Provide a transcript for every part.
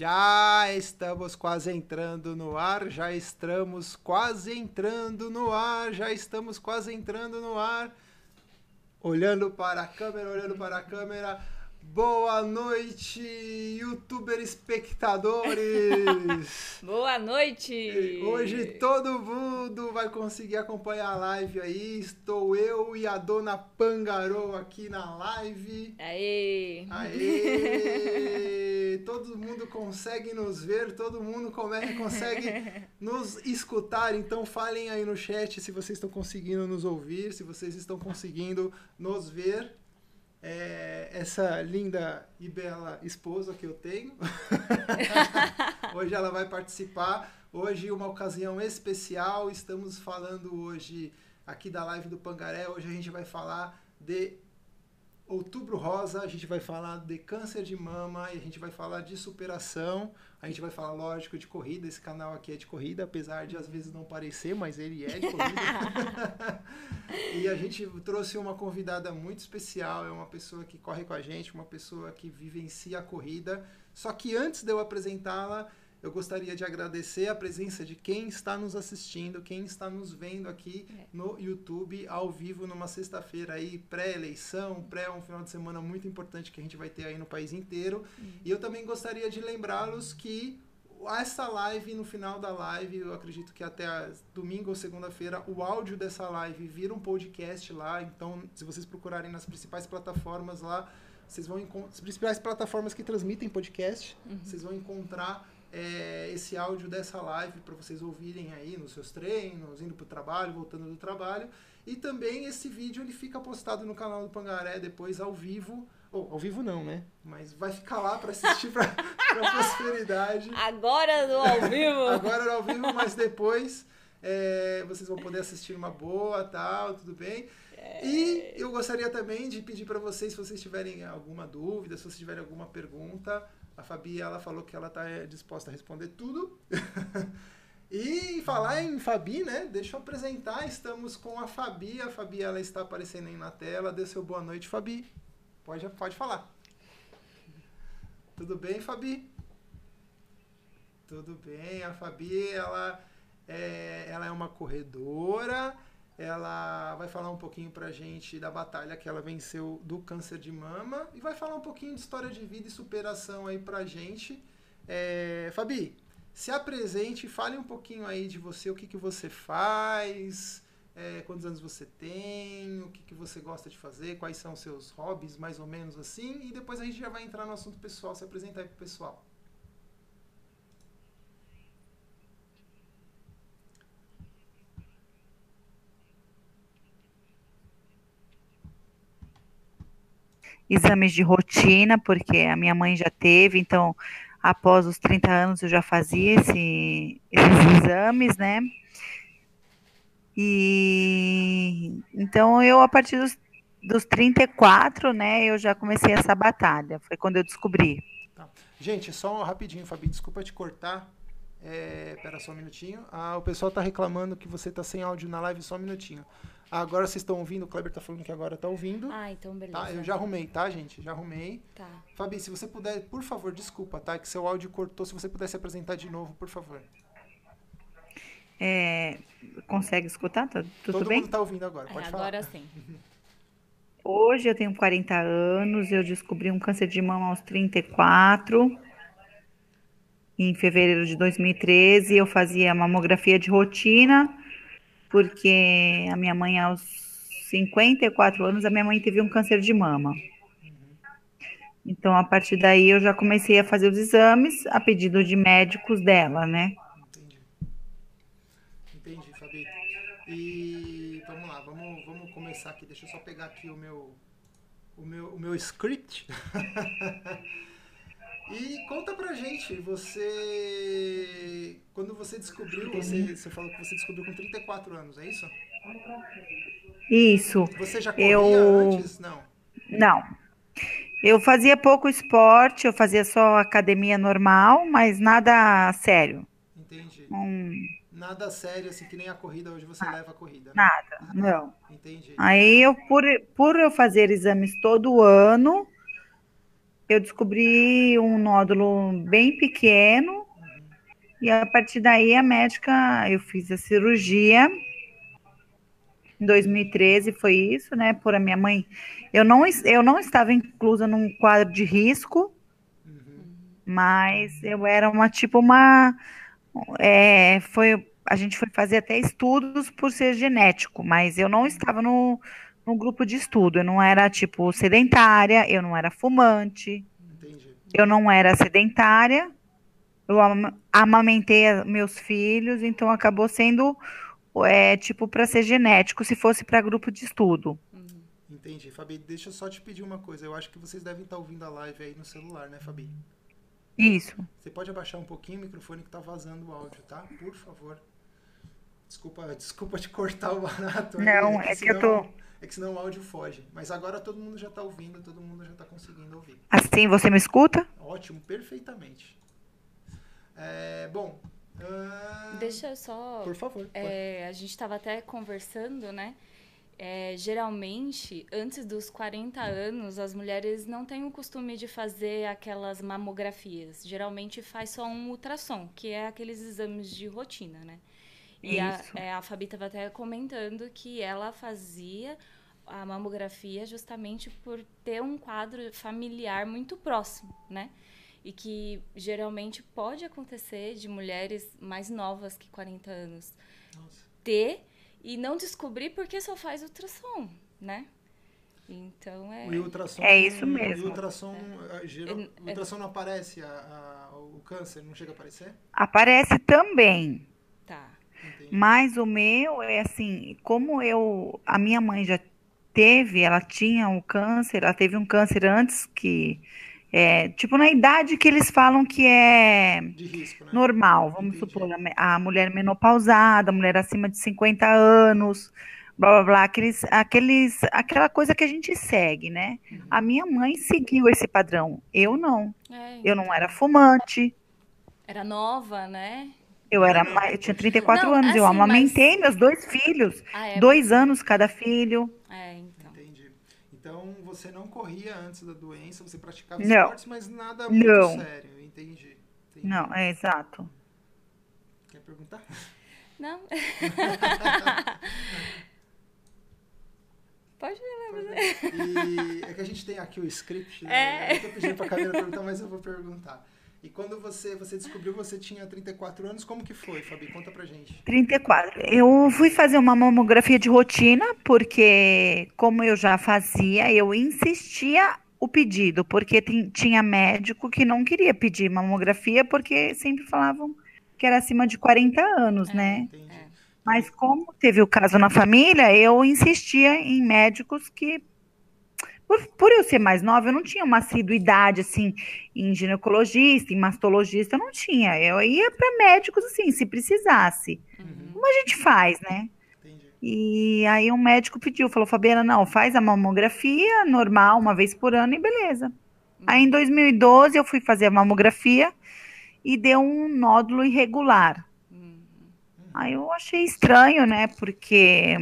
Já estamos quase entrando no ar, já estamos quase entrando no ar, já estamos quase entrando no ar. Olhando para a câmera, olhando para a câmera. Boa noite, youtuber espectadores! Boa noite! Hoje todo mundo vai conseguir acompanhar a live aí. Estou eu e a dona Pangarou aqui na live. Aê! Aê! todo mundo consegue nos ver, todo mundo consegue nos escutar. Então falem aí no chat se vocês estão conseguindo nos ouvir, se vocês estão conseguindo nos ver. É, essa linda e bela esposa que eu tenho. hoje ela vai participar. Hoje uma ocasião especial. Estamos falando hoje aqui da live do Pangaré. Hoje a gente vai falar de Outubro Rosa, a gente vai falar de câncer de mama e a gente vai falar de superação. A gente vai falar, lógico, de corrida. Esse canal aqui é de corrida, apesar de às vezes não parecer, mas ele é de corrida. e a gente trouxe uma convidada muito especial, é uma pessoa que corre com a gente, uma pessoa que vivencia a corrida. Só que antes de eu apresentá-la, eu gostaria de agradecer a presença de quem está nos assistindo, quem está nos vendo aqui É. no YouTube, ao vivo, numa sexta-feira aí, pré-eleição, pré um final de semana muito importante que a gente vai ter aí no país inteiro. E eu também gostaria de lembrá-los que essa live, no final da live, eu acredito que até domingo ou segunda-feira, o áudio dessa live vira um podcast lá. Então, se vocês procurarem nas principais plataformas lá, vocês vão encontrar. As principais plataformas que transmitem podcast, vocês vão encontrar é, esse áudio dessa live para vocês ouvirem aí nos seus treinos, indo para o trabalho, voltando do trabalho. E também esse vídeo ele fica postado no canal do Pangaré depois ao vivo. Ou ao vivo não, né? Mas vai ficar lá para assistir para prosperidade. Agora no ao vivo! Agora era ao vivo, mas depois é, vocês vão poder assistir uma boa, tal, tudo bem. E eu gostaria também de pedir para vocês, se vocês tiverem alguma dúvida, se vocês tiverem alguma pergunta, a Fabi ela falou que ela está disposta a responder tudo. e falar em Fabi, né? Deixa eu apresentar. Estamos com a Fabi. A Fabi ela está aparecendo aí na tela. Dê seu boa noite, Fabi. Pode, pode falar. Tudo bem, Fabi? Tudo bem. A Fabi, ela é, ela é uma corredora. Ela vai falar um pouquinho pra gente da batalha que ela venceu do câncer de mama e vai falar um pouquinho de história de vida e superação aí pra gente. É, Fabi, se apresente, fale um pouquinho aí de você, o que, que você faz, é, quantos anos você tem, o que, que você gosta de fazer, quais são os seus hobbies, mais ou menos assim, e depois a gente já vai entrar no assunto pessoal, se apresentar aí pro pessoal. Exames de rotina, porque a minha mãe já teve, então após os 30 anos eu já fazia esse- esses exames, né? E então eu, a partir dos, dos 34, né, eu já comecei essa batalha. Foi quando eu descobri. Gente, só rapidinho, Fabi, desculpa te cortar. É, pera só um minutinho. Ah, o pessoal tá reclamando que você tá sem áudio na live, só um minutinho. Agora vocês estão ouvindo, o Kleber tá falando que agora tá ouvindo. Ah, então beleza. Tá, eu já arrumei, tá, gente? Já arrumei. Tá. Fabi, se você puder, por favor, desculpa, tá? Que seu áudio cortou. Se você puder se apresentar de novo, por favor. É, consegue escutar? Tá- Tudo Todo bem? mundo tá ouvindo agora, pode É, falar. agora sim. Hoje eu tenho 40 anos, eu descobri um câncer de mama aos 34. Em fevereiro de 2013, eu fazia mamografia de rotina, porque a minha mãe, aos 54 anos, a minha mãe teve um câncer de mama. Então, a partir daí, eu já comecei a fazer os exames a pedido de médicos dela, né? Entendi. Entendi, Fabi. E vamos lá, vamos, vamos começar aqui. Deixa eu só pegar aqui o meu o meu, o meu script. e conta pra gente, você quando você descobriu, você, você falou que você descobriu com 34 anos, é isso? Isso. Você já corria Eu- antes? Não. Não. Eu fazia pouco esporte, eu fazia só academia normal, mas nada sério. Entendi. Nada sério, assim, que nem a corrida hoje você leva a corrida. né? nada, não. Entendi. Aí eu, por, por eu fazer exames todo ano, eu descobri um nódulo bem pequeno e a partir daí a médica, eu fiz a cirurgia em 2013 foi isso, né? Por a minha mãe. Eu não, eu não estava inclusa num quadro de risco, mas eu era uma tipo uma. É, foi, a gente foi fazer até estudos por ser genético, mas eu não estava no, no grupo de estudo. Eu não era tipo sedentária, eu não era fumante, Entendi. eu não era sedentária. Eu amamentei meus filhos, então acabou sendo é tipo para ser genético se fosse para grupo de estudo. Uhum. Entendi. Fabi, deixa eu só te pedir uma coisa. Eu acho que vocês devem estar ouvindo a live aí no celular, né, Fabi? Isso. Você pode abaixar um pouquinho o microfone que tá vazando o áudio, tá? Por favor. Desculpa, desculpa te cortar o barato. Não, é, é que, senão, eu tô. É que senão o áudio foge. Mas agora todo mundo já tá ouvindo, todo mundo já tá conseguindo ouvir. Assim você me escuta? Ótimo, perfeitamente. É, bom, ah, Deixa eu só. Por favor. É, a gente estava até conversando, né? É, geralmente, antes dos 40 anos, as mulheres não têm o costume de fazer aquelas mamografias. Geralmente faz só um ultrassom, que é aqueles exames de rotina, né? E a, é, a Fabi estava até comentando que ela fazia a mamografia justamente por ter um quadro familiar muito próximo, né? e que geralmente pode acontecer de mulheres mais novas que 40 anos Nossa. ter e não descobrir porque só faz ultrassom, né? Então é. O ultrassom, é isso mesmo. O ultrassom, é. Geral, o ultrassom não aparece, a, a, o câncer não chega a aparecer? Aparece também. Tá. Mas o meu é assim, como eu. A minha mãe já teve, ela tinha o um câncer, ela teve um câncer antes que é, tipo, na idade que eles falam que é risco, né? normal, vamos Entendi. supor, a mulher menopausada, a mulher acima de 50 anos, blá blá blá, aqueles, aqueles, aquela coisa que a gente segue, né? Uhum. A minha mãe seguiu esse padrão, eu não. É, eu não era fumante. Era nova, né? Eu era eu tinha 34 não, anos, assim, eu amamentei mas... meus dois filhos, ah, é, dois anos cada filho. É, então você não corria antes da doença, você praticava não. esportes, mas nada muito não. sério. Entendi, entendi. Não, é exato. Quer perguntar? Não. Pode lembrar. E é que a gente tem aqui o script, né? É. Eu tô pedindo pra Camila perguntar, mas eu vou perguntar. E quando você, você descobriu você tinha 34 anos, como que foi, Fabi? Conta pra gente. 34. Eu fui fazer uma mamografia de rotina, porque como eu já fazia, eu insistia o pedido, porque tinha médico que não queria pedir mamografia, porque sempre falavam que era acima de 40 anos, é, né? Entendi. Mas como teve o caso na família, eu insistia em médicos que por, por, eu ser mais nova, eu não tinha uma assiduidade, assim, em ginecologista, em mastologista, eu não tinha. Eu ia para médicos, assim, se precisasse. Uhum. Como a gente faz, né? Entendi. E aí um médico pediu, falou, Fabiana, não, faz a mamografia normal, uma vez por ano, e beleza. Uhum. Aí em 2012 eu fui fazer a mamografia e deu um nódulo irregular. Aí eu achei estranho, né? Porque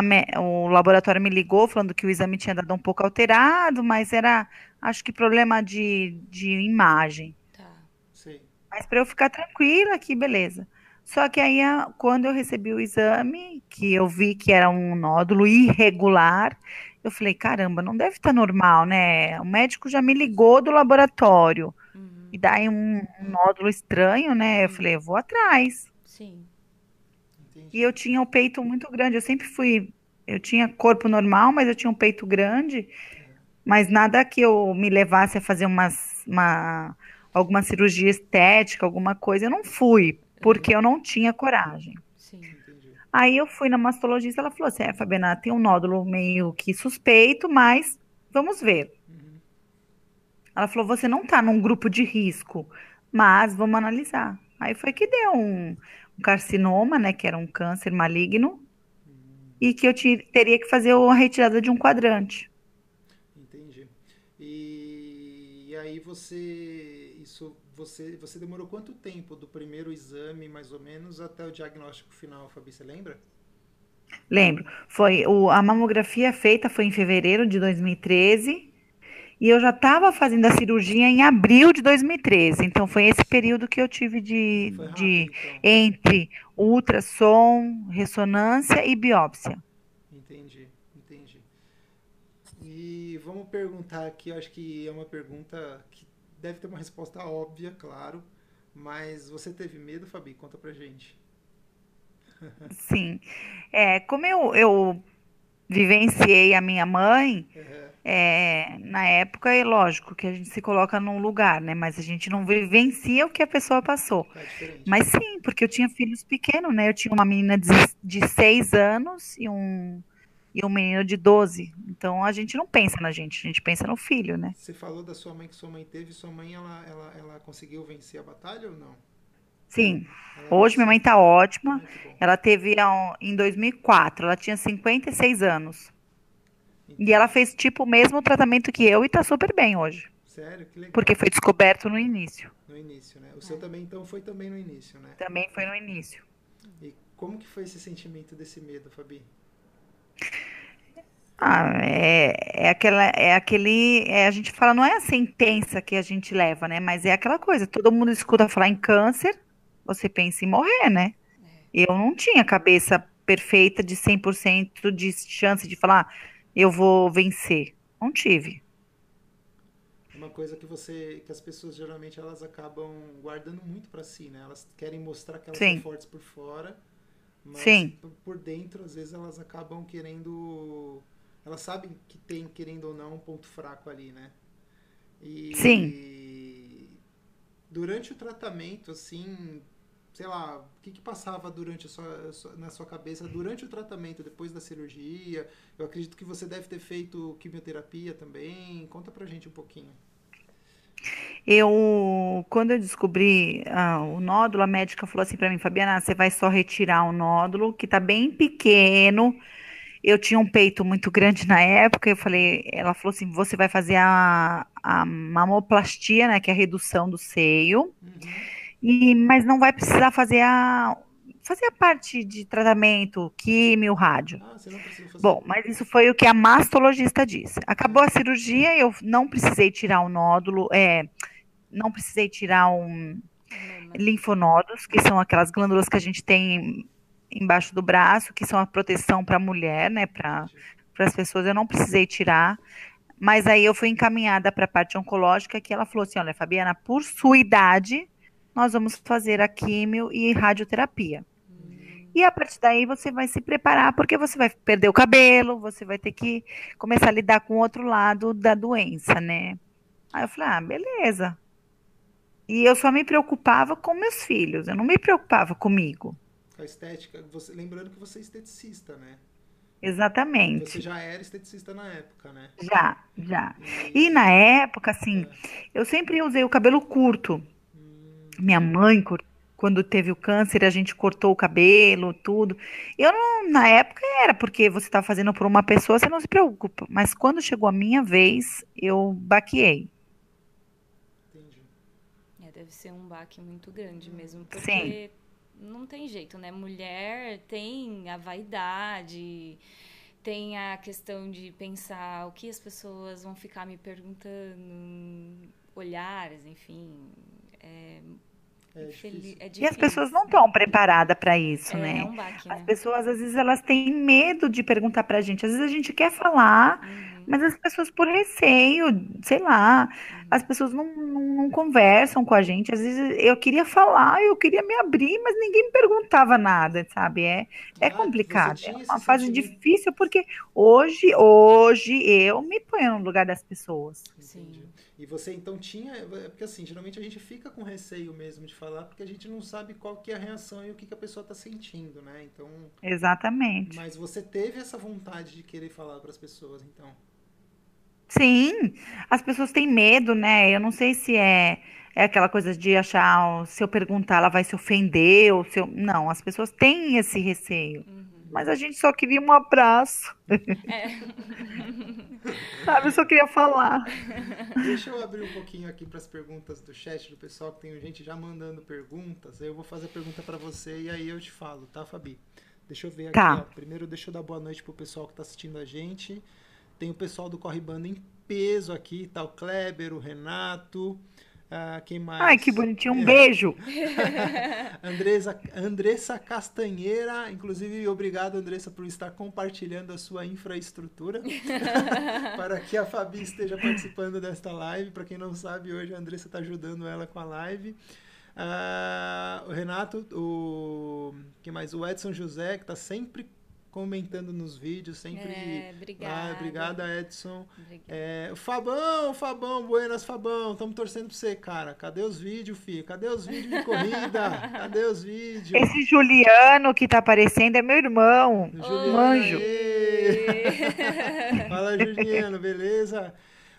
me, o laboratório me ligou falando que o exame tinha dado um pouco alterado, mas era, acho que problema de, de imagem. Tá. Sim. Mas para eu ficar tranquila aqui, beleza. Só que aí, quando eu recebi o exame, que eu vi que era um nódulo irregular, eu falei, caramba, não deve estar tá normal, né? O médico já me ligou do laboratório. Uhum. E daí um, um nódulo estranho, né? Eu uhum. falei, eu vou atrás. Sim. E eu tinha o peito muito grande. Eu sempre fui. Eu tinha corpo normal, mas eu tinha um peito grande. Mas nada que eu me levasse a fazer umas, uma, alguma cirurgia estética, alguma coisa. Eu não fui, porque eu não tinha coragem. Sim, Aí eu fui na mastologista, ela falou assim: é, Fabiana, tem um nódulo meio que suspeito, mas vamos ver. Uhum. Ela falou: você não está num grupo de risco, mas vamos analisar. Aí foi que deu um, um carcinoma, né, que era um câncer maligno, e que eu teria que fazer a retirada de um quadrante. Entendi. E, e aí você, isso, você, você demorou quanto tempo do primeiro exame, mais ou menos, até o diagnóstico final, Fabi, você lembra? Lembro. Foi o, a mamografia feita foi em fevereiro de 2013 E eu já estava fazendo a cirurgia em abril de 2013. Então foi esse período que eu tive de, rápido, de então. entre ultrassom, ressonância e biópsia. Entendi, entendi. E vamos perguntar aqui, eu acho que é uma pergunta que deve ter uma resposta óbvia, claro. Mas você teve medo, Fabi? Conta pra gente. Sim. É, como eu, eu vivenciei a minha mãe, Aham, é, na época, é lógico que a gente se coloca num lugar, né? Mas a gente não vivencia o que a pessoa passou. é. Mas sim, porque eu tinha filhos pequenos, né? Eu tinha uma menina de, de 6 anos e um, e um menino de 12. Então a gente não pensa na gente, a gente pensa no filho, né? Você falou da sua mãe que sua mãe teve. Sua mãe, ela, ela, ela conseguiu vencer a batalha ou não? Sim, hoje minha mãe venceu. tá ótima. Ela teve em 2004, ela tinha 56 anos. E ela fez tipo o mesmo tratamento que eu e tá super bem hoje. Sério? Que legal. Porque foi descoberto no início. No início, né? O seu também, então, foi também no início, né? Também foi no início. E como que foi esse sentimento desse medo, Fabi? Ah, é, é aquela, é aquele, é, a gente fala, não é a sentença que a gente leva, né? Mas é aquela coisa, todo mundo escuta falar em câncer, você pensa em morrer, né? Eu não tinha cabeça perfeita de 100% de chance de falar, eu vou vencer. Não tive. É Uma coisa que você, que as pessoas geralmente elas acabam guardando muito pra si, né? Elas querem mostrar que elas Sim. são fortes por fora, mas Sim. por dentro às vezes elas acabam querendo, elas sabem que tem querendo ou não um ponto fraco ali, né? E Sim. durante o tratamento, assim, sei lá, o que que passava durante a sua, na sua cabeça durante o tratamento, depois da cirurgia? Eu acredito que você deve ter feito quimioterapia também. Conta pra gente um pouquinho. Eu, quando eu descobri ah, o nódulo, a médica falou assim pra mim, Fabiana, você vai só retirar o nódulo, que tá bem pequeno. Eu tinha um peito muito grande na época, eu falei, ela falou assim, você vai fazer a, a mamoplastia, né, que é a redução do seio, Uhum. E, mas não vai precisar fazer a, fazer a parte de tratamento, químio, rádio. Ah, você não precisa fazer. Bom, mas isso foi o que a mastologista disse. Acabou a cirurgia, eu não precisei tirar o nódulo, é, não precisei tirar um linfonodos, que são aquelas glândulas que a gente tem embaixo do braço, que são a proteção para a mulher, né, para as pessoas. Eu não precisei tirar, mas aí eu fui encaminhada para a parte oncológica, que ela falou assim: olha, Fabiana, por sua idade, nós vamos fazer a químio e radioterapia. E a partir daí você vai se preparar, porque você vai perder o cabelo, você vai ter que começar a lidar com o outro lado da doença, né? Aí eu falei, ah, beleza. E eu só me preocupava com meus filhos, eu não me preocupava comigo. A estética, você, lembrando que você é esteticista, né? Exatamente. Você já era esteticista na época, né? Já, já. E na época, assim, eu sempre usei o cabelo curto. Minha mãe, quando teve o câncer, a gente cortou o cabelo, tudo. Eu não, na época era porque você está fazendo por uma pessoa, você não se preocupa. Mas quando chegou a minha vez, eu baqueei. entendi. É, deve ser um baque muito grande mesmo, porque Sim. não tem jeito, né? Mulher tem a vaidade, tem a questão de pensar o que as pessoas vão ficar me perguntando, olhares, enfim. É, É infeli- difícil. é E as difícil. pessoas não estão preparadas para isso, É, né? é um baque, As né? pessoas, às vezes, elas têm medo de perguntar pra gente. Às vezes a gente quer falar, Uhum, mas as pessoas, por receio, sei lá, as pessoas não, não, não conversam com a gente. Às vezes eu queria falar, eu queria me abrir, mas ninguém me perguntava nada, sabe? É, é Ah, complicado. É uma fase sentimento- difícil, porque hoje, hoje, eu me ponho no lugar das pessoas. Entendi. Sim. E você então tinha, é porque assim, geralmente a gente fica com receio mesmo de falar, porque a gente não sabe qual que é a reação e o que, que a pessoa está sentindo, né? Então, Exatamente. mas você teve essa vontade de querer falar para as pessoas, então. Sim, as pessoas têm medo, né? Eu não sei se é, é aquela coisa de achar, ó, se eu perguntar, ela vai se ofender, ou se eu... Não, as pessoas têm esse receio. Uhum. Mas a gente só queria um abraço, É. sabe? Eu só queria falar. Deixa eu abrir um pouquinho aqui para as perguntas do chat do pessoal, que tem gente já mandando perguntas. Aí eu vou fazer a pergunta para você e aí eu te falo, tá, Fabi? Deixa eu ver aqui, Tá. ó. Primeiro deixa eu dar boa noite pro pessoal que tá assistindo a gente. Tem o pessoal do Corre Banda em peso aqui, tá o Kleber, o Renato, ah, quem mais? Ai, que bonitinho. Um é. beijo. Andressa, Andressa Castanheira. Inclusive, obrigado, Andressa, por estar compartilhando a sua infraestrutura para que a Fabi esteja participando desta live. Para quem não sabe, hoje a Andressa está ajudando ela com a live. Uh, o Renato, o que mais? O Edson José, que está sempre comentando nos vídeos, sempre. É, obrigada. Ah, obrigada, Edson. É, Fabão, Fabão, buenas, Fabão. Estamos torcendo pra você, cara. Cadê os vídeos, filho? Cadê os vídeos de corrida? Cadê os vídeos? Esse Juliano que tá aparecendo é meu irmão. Juliano, anjo. Fala, Juliano, beleza?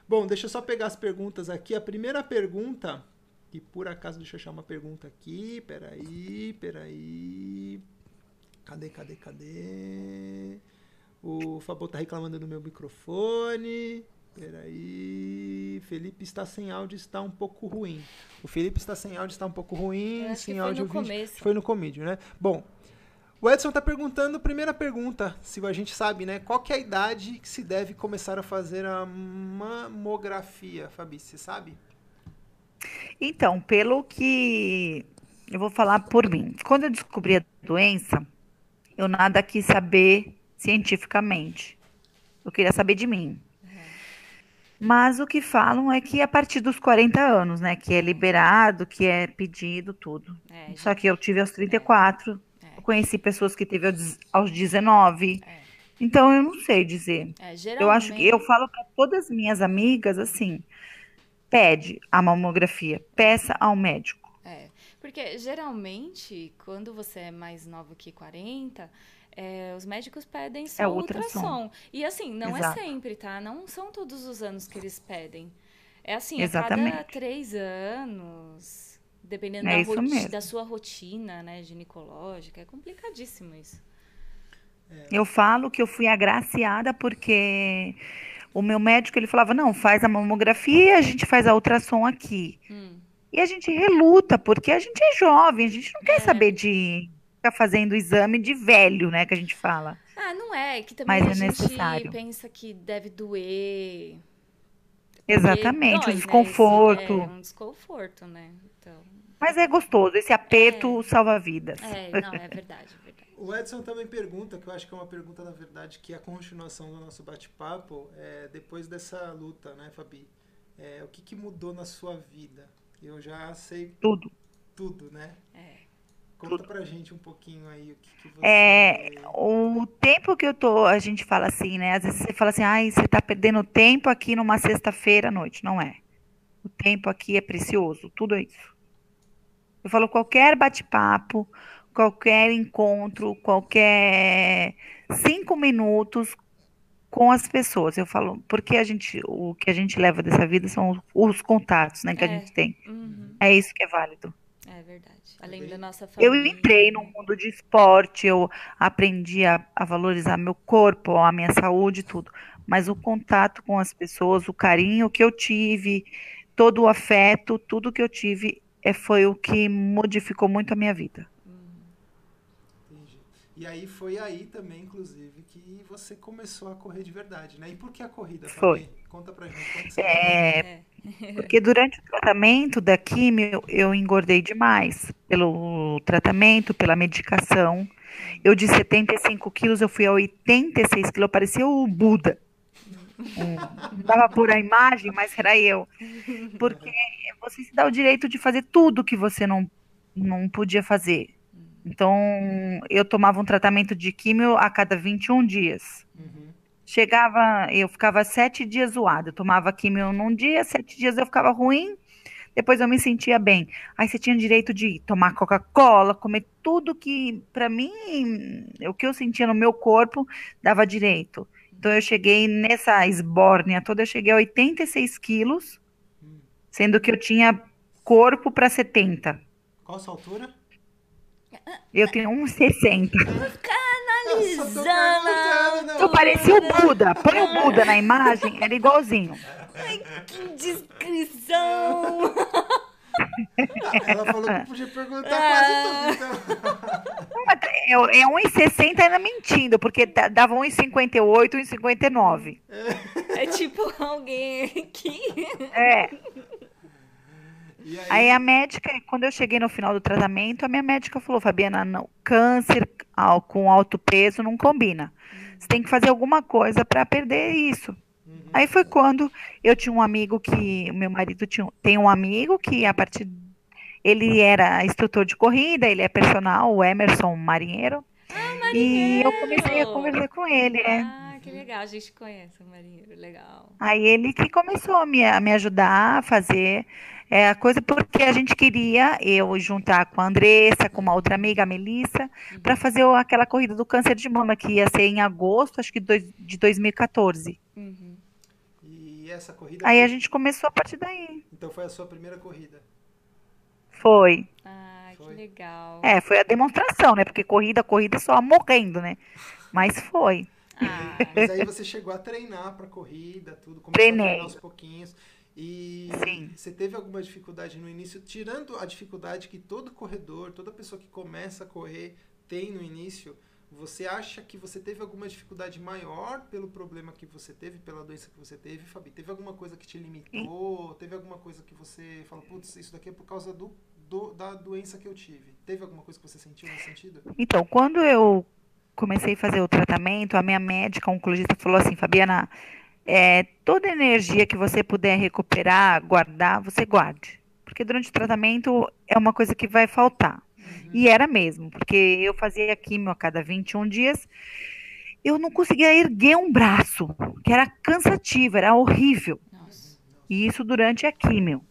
Bom, deixa eu só pegar as perguntas aqui. A primeira pergunta, que por acaso, deixa eu achar uma pergunta aqui. Peraí, peraí. Cadê, cadê, cadê? O Fabô tá reclamando do meu microfone. Peraí. Felipe está sem áudio, está um pouco ruim. O Felipe está sem áudio, está um pouco ruim. Sem áudio. Foi no vídeo. começo. Foi no comédio, né? Bom, o Edson está perguntando, primeira pergunta, se a gente sabe, né? Qual que é a idade que se deve começar a fazer a mamografia, Fabi? Você sabe? Então, pelo que eu vou falar por mim. Quando eu descobri a doença, eu nada quis saber cientificamente. Eu queria saber de mim. Mas o que falam é que a partir dos 40 anos, né? Que é liberado, que é pedido, tudo. É, Só que eu tive aos 34. É. Eu conheci pessoas que teve aos 19. É. Então eu não sei dizer. É, geralmente... Eu acho que eu falo para todas as minhas amigas assim: pede a mamografia, peça ao médico. Porque geralmente, quando você é mais novo que 40, é, os médicos pedem só é ultrassom. ultrassom. E assim, não é Exato. é sempre, tá? Não são todos os anos que eles pedem. É assim, Exatamente. a cada três anos, dependendo é da, da, sua rotina, né, ginecológica, é complicadíssimo isso. É. Eu falo que eu fui agraciada porque o meu médico ele falava não, faz a mamografia, a gente faz a ultrassom aqui. Hum. E a gente reluta, porque a gente é jovem, a gente não quer é. saber de ficar fazendo exame de velho, né, que a gente fala. Ah, não é, que também Mas a é gente necessário. pensa que deve doer. Exatamente, dói, o desconforto. Né? É um desconforto, né? Então... Mas é gostoso, esse aperto é. salva vidas. É, não, é verdade, é verdade. O Edson também pergunta, que eu acho que é uma pergunta, na verdade, que é a continuação do nosso bate-papo, é, depois dessa luta, né, Fabi? É, o que, que mudou na sua vida? Eu já sei tudo. Tudo, né? É. Conta tudo. pra gente um pouquinho aí o que, que você. É, o tempo que eu tô, a gente fala assim, né? Às vezes você fala assim, ai, você tá perdendo tempo aqui numa sexta-feira à noite. Não é. O tempo aqui é precioso, tudo isso. Eu falo qualquer bate-papo, qualquer encontro, qualquer cinco minutos com as pessoas. Eu falo, porque a gente, o que a gente leva dessa vida são os, os contatos, né, que é. a gente tem. Uhum. É isso que é válido. É verdade. Além da nossa família. Eu entrei no mundo de esporte, eu aprendi a, a valorizar meu corpo, a minha saúde, tudo. Mas o contato com as pessoas, o carinho que eu tive, todo o afeto, tudo que eu tive, é, foi o que modificou muito a minha vida. E aí foi aí também, inclusive, que você começou a correr de verdade, né? E por que a corrida? Foi. Conta pra gente. É, porque durante o tratamento da químio eu engordei demais. Pelo tratamento, pela medicação. Eu de 75 quilos, eu fui a 86 quilos, eu parecia o Buda. Não dava por a imagem, mas era eu. Porque você se dá o direito de fazer tudo que você não, não podia fazer então, eu tomava um tratamento de químio a cada 21 dias. Uhum. Chegava, eu ficava sete dias zoada. Eu tomava químio num dia, sete dias eu ficava ruim, depois eu me sentia bem. Aí você tinha direito de tomar Coca-Cola, comer tudo que, para mim, o que eu sentia no meu corpo dava direito. Então eu cheguei nessa esbórnia toda, eu cheguei a 86 quilos, hum. sendo que eu tinha corpo para 70. Qual a sua altura? Eu tenho 1,60. Canalizando. Eu parecia o Buda. Põe o Buda na imagem, era igualzinho. Ai, que descrição. Ah, ela falou que podia perguntar quase tudo. Então. Eu, é 1,60 ainda mentindo, porque da- dava 1,58, 1,59. É tipo alguém que. É. Aí, Aí a médica, quando eu cheguei no final do tratamento, a minha médica falou, Fabiana, não, câncer com alto peso não combina. Você tem que fazer alguma coisa para perder isso. Aí foi quando eu tinha um amigo que, o meu marido tinha, tem um amigo que a partir ele era instrutor de corrida, ele é personal, o Emerson Marinheiro. E eu comecei a Marinheiro! conversar com ele, é. Ah, que legal. A gente conhece o marinheiro. Legal. Aí ele que começou a me, a me ajudar a fazer é, a coisa, porque a gente queria eu juntar com a Andressa, com uma outra amiga, a Melissa, para fazer aquela corrida do câncer de mama, que ia ser em agosto, acho que dois- de 2014. Uhum. e essa corrida. Aí foi- a gente começou a partir daí. Então foi a sua primeira corrida. Foi. Ah, que legal. É, foi a demonstração, né? Porque corrida, corrida só morrendo, né? Mas foi. Ah, Mas aí você chegou a treinar pra corrida, tudo, começou a Treinei. treinar aos pouquinhos. E Sim. você teve alguma dificuldade no início, tirando a dificuldade que todo corredor, toda pessoa que começa a correr tem no início, você acha que você teve alguma dificuldade maior pelo problema que você teve, pela doença que você teve, Fabi? Teve alguma coisa que te limitou? Teve alguma coisa que você falou, putz, isso daqui é por causa do, do- da doença que eu tive? Teve alguma coisa que você sentiu nesse sentido? Então, quando eu comecei a fazer o tratamento, a minha médica, oncologista, falou assim, Fabiana, é, toda energia que você puder recuperar, guardar, você guarde. Porque durante o tratamento é uma coisa que vai faltar. E era mesmo, porque eu fazia químio a cada 21 dias, eu não conseguia erguer um braço, que era cansativo, era horrível. nossa. E isso durante a químio.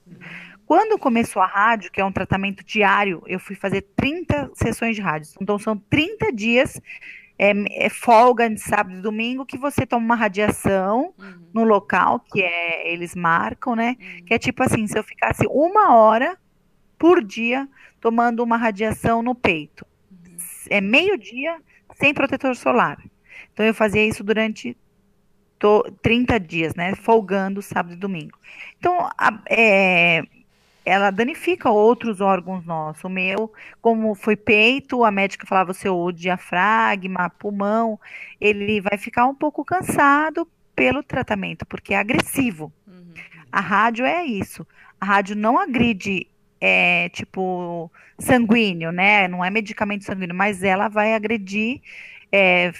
Quando começou a rádio, que é um tratamento diário, eu fui fazer 30 sessões de rádio. Então são 30 dias, é, é folga de sábado e domingo, que você toma uma radiação Uhum. no local, que é, eles marcam, né? Uhum. Que é tipo assim, se eu ficasse uma hora por dia tomando uma radiação no peito. Uhum. É meio-dia sem protetor solar. Então eu fazia isso durante to- 30 dias, né? Folgando sábado e domingo. Então, a- é, ela danifica outros órgãos nossos. O meu, como foi peito, a médica falava o seu diafragma, pulmão, ele vai ficar um pouco cansado pelo tratamento, porque é agressivo. Uhum. A rádio é isso. A rádio não agride, é, tipo, sanguíneo, né? Não é medicamento sanguíneo, mas ela vai agredir. é,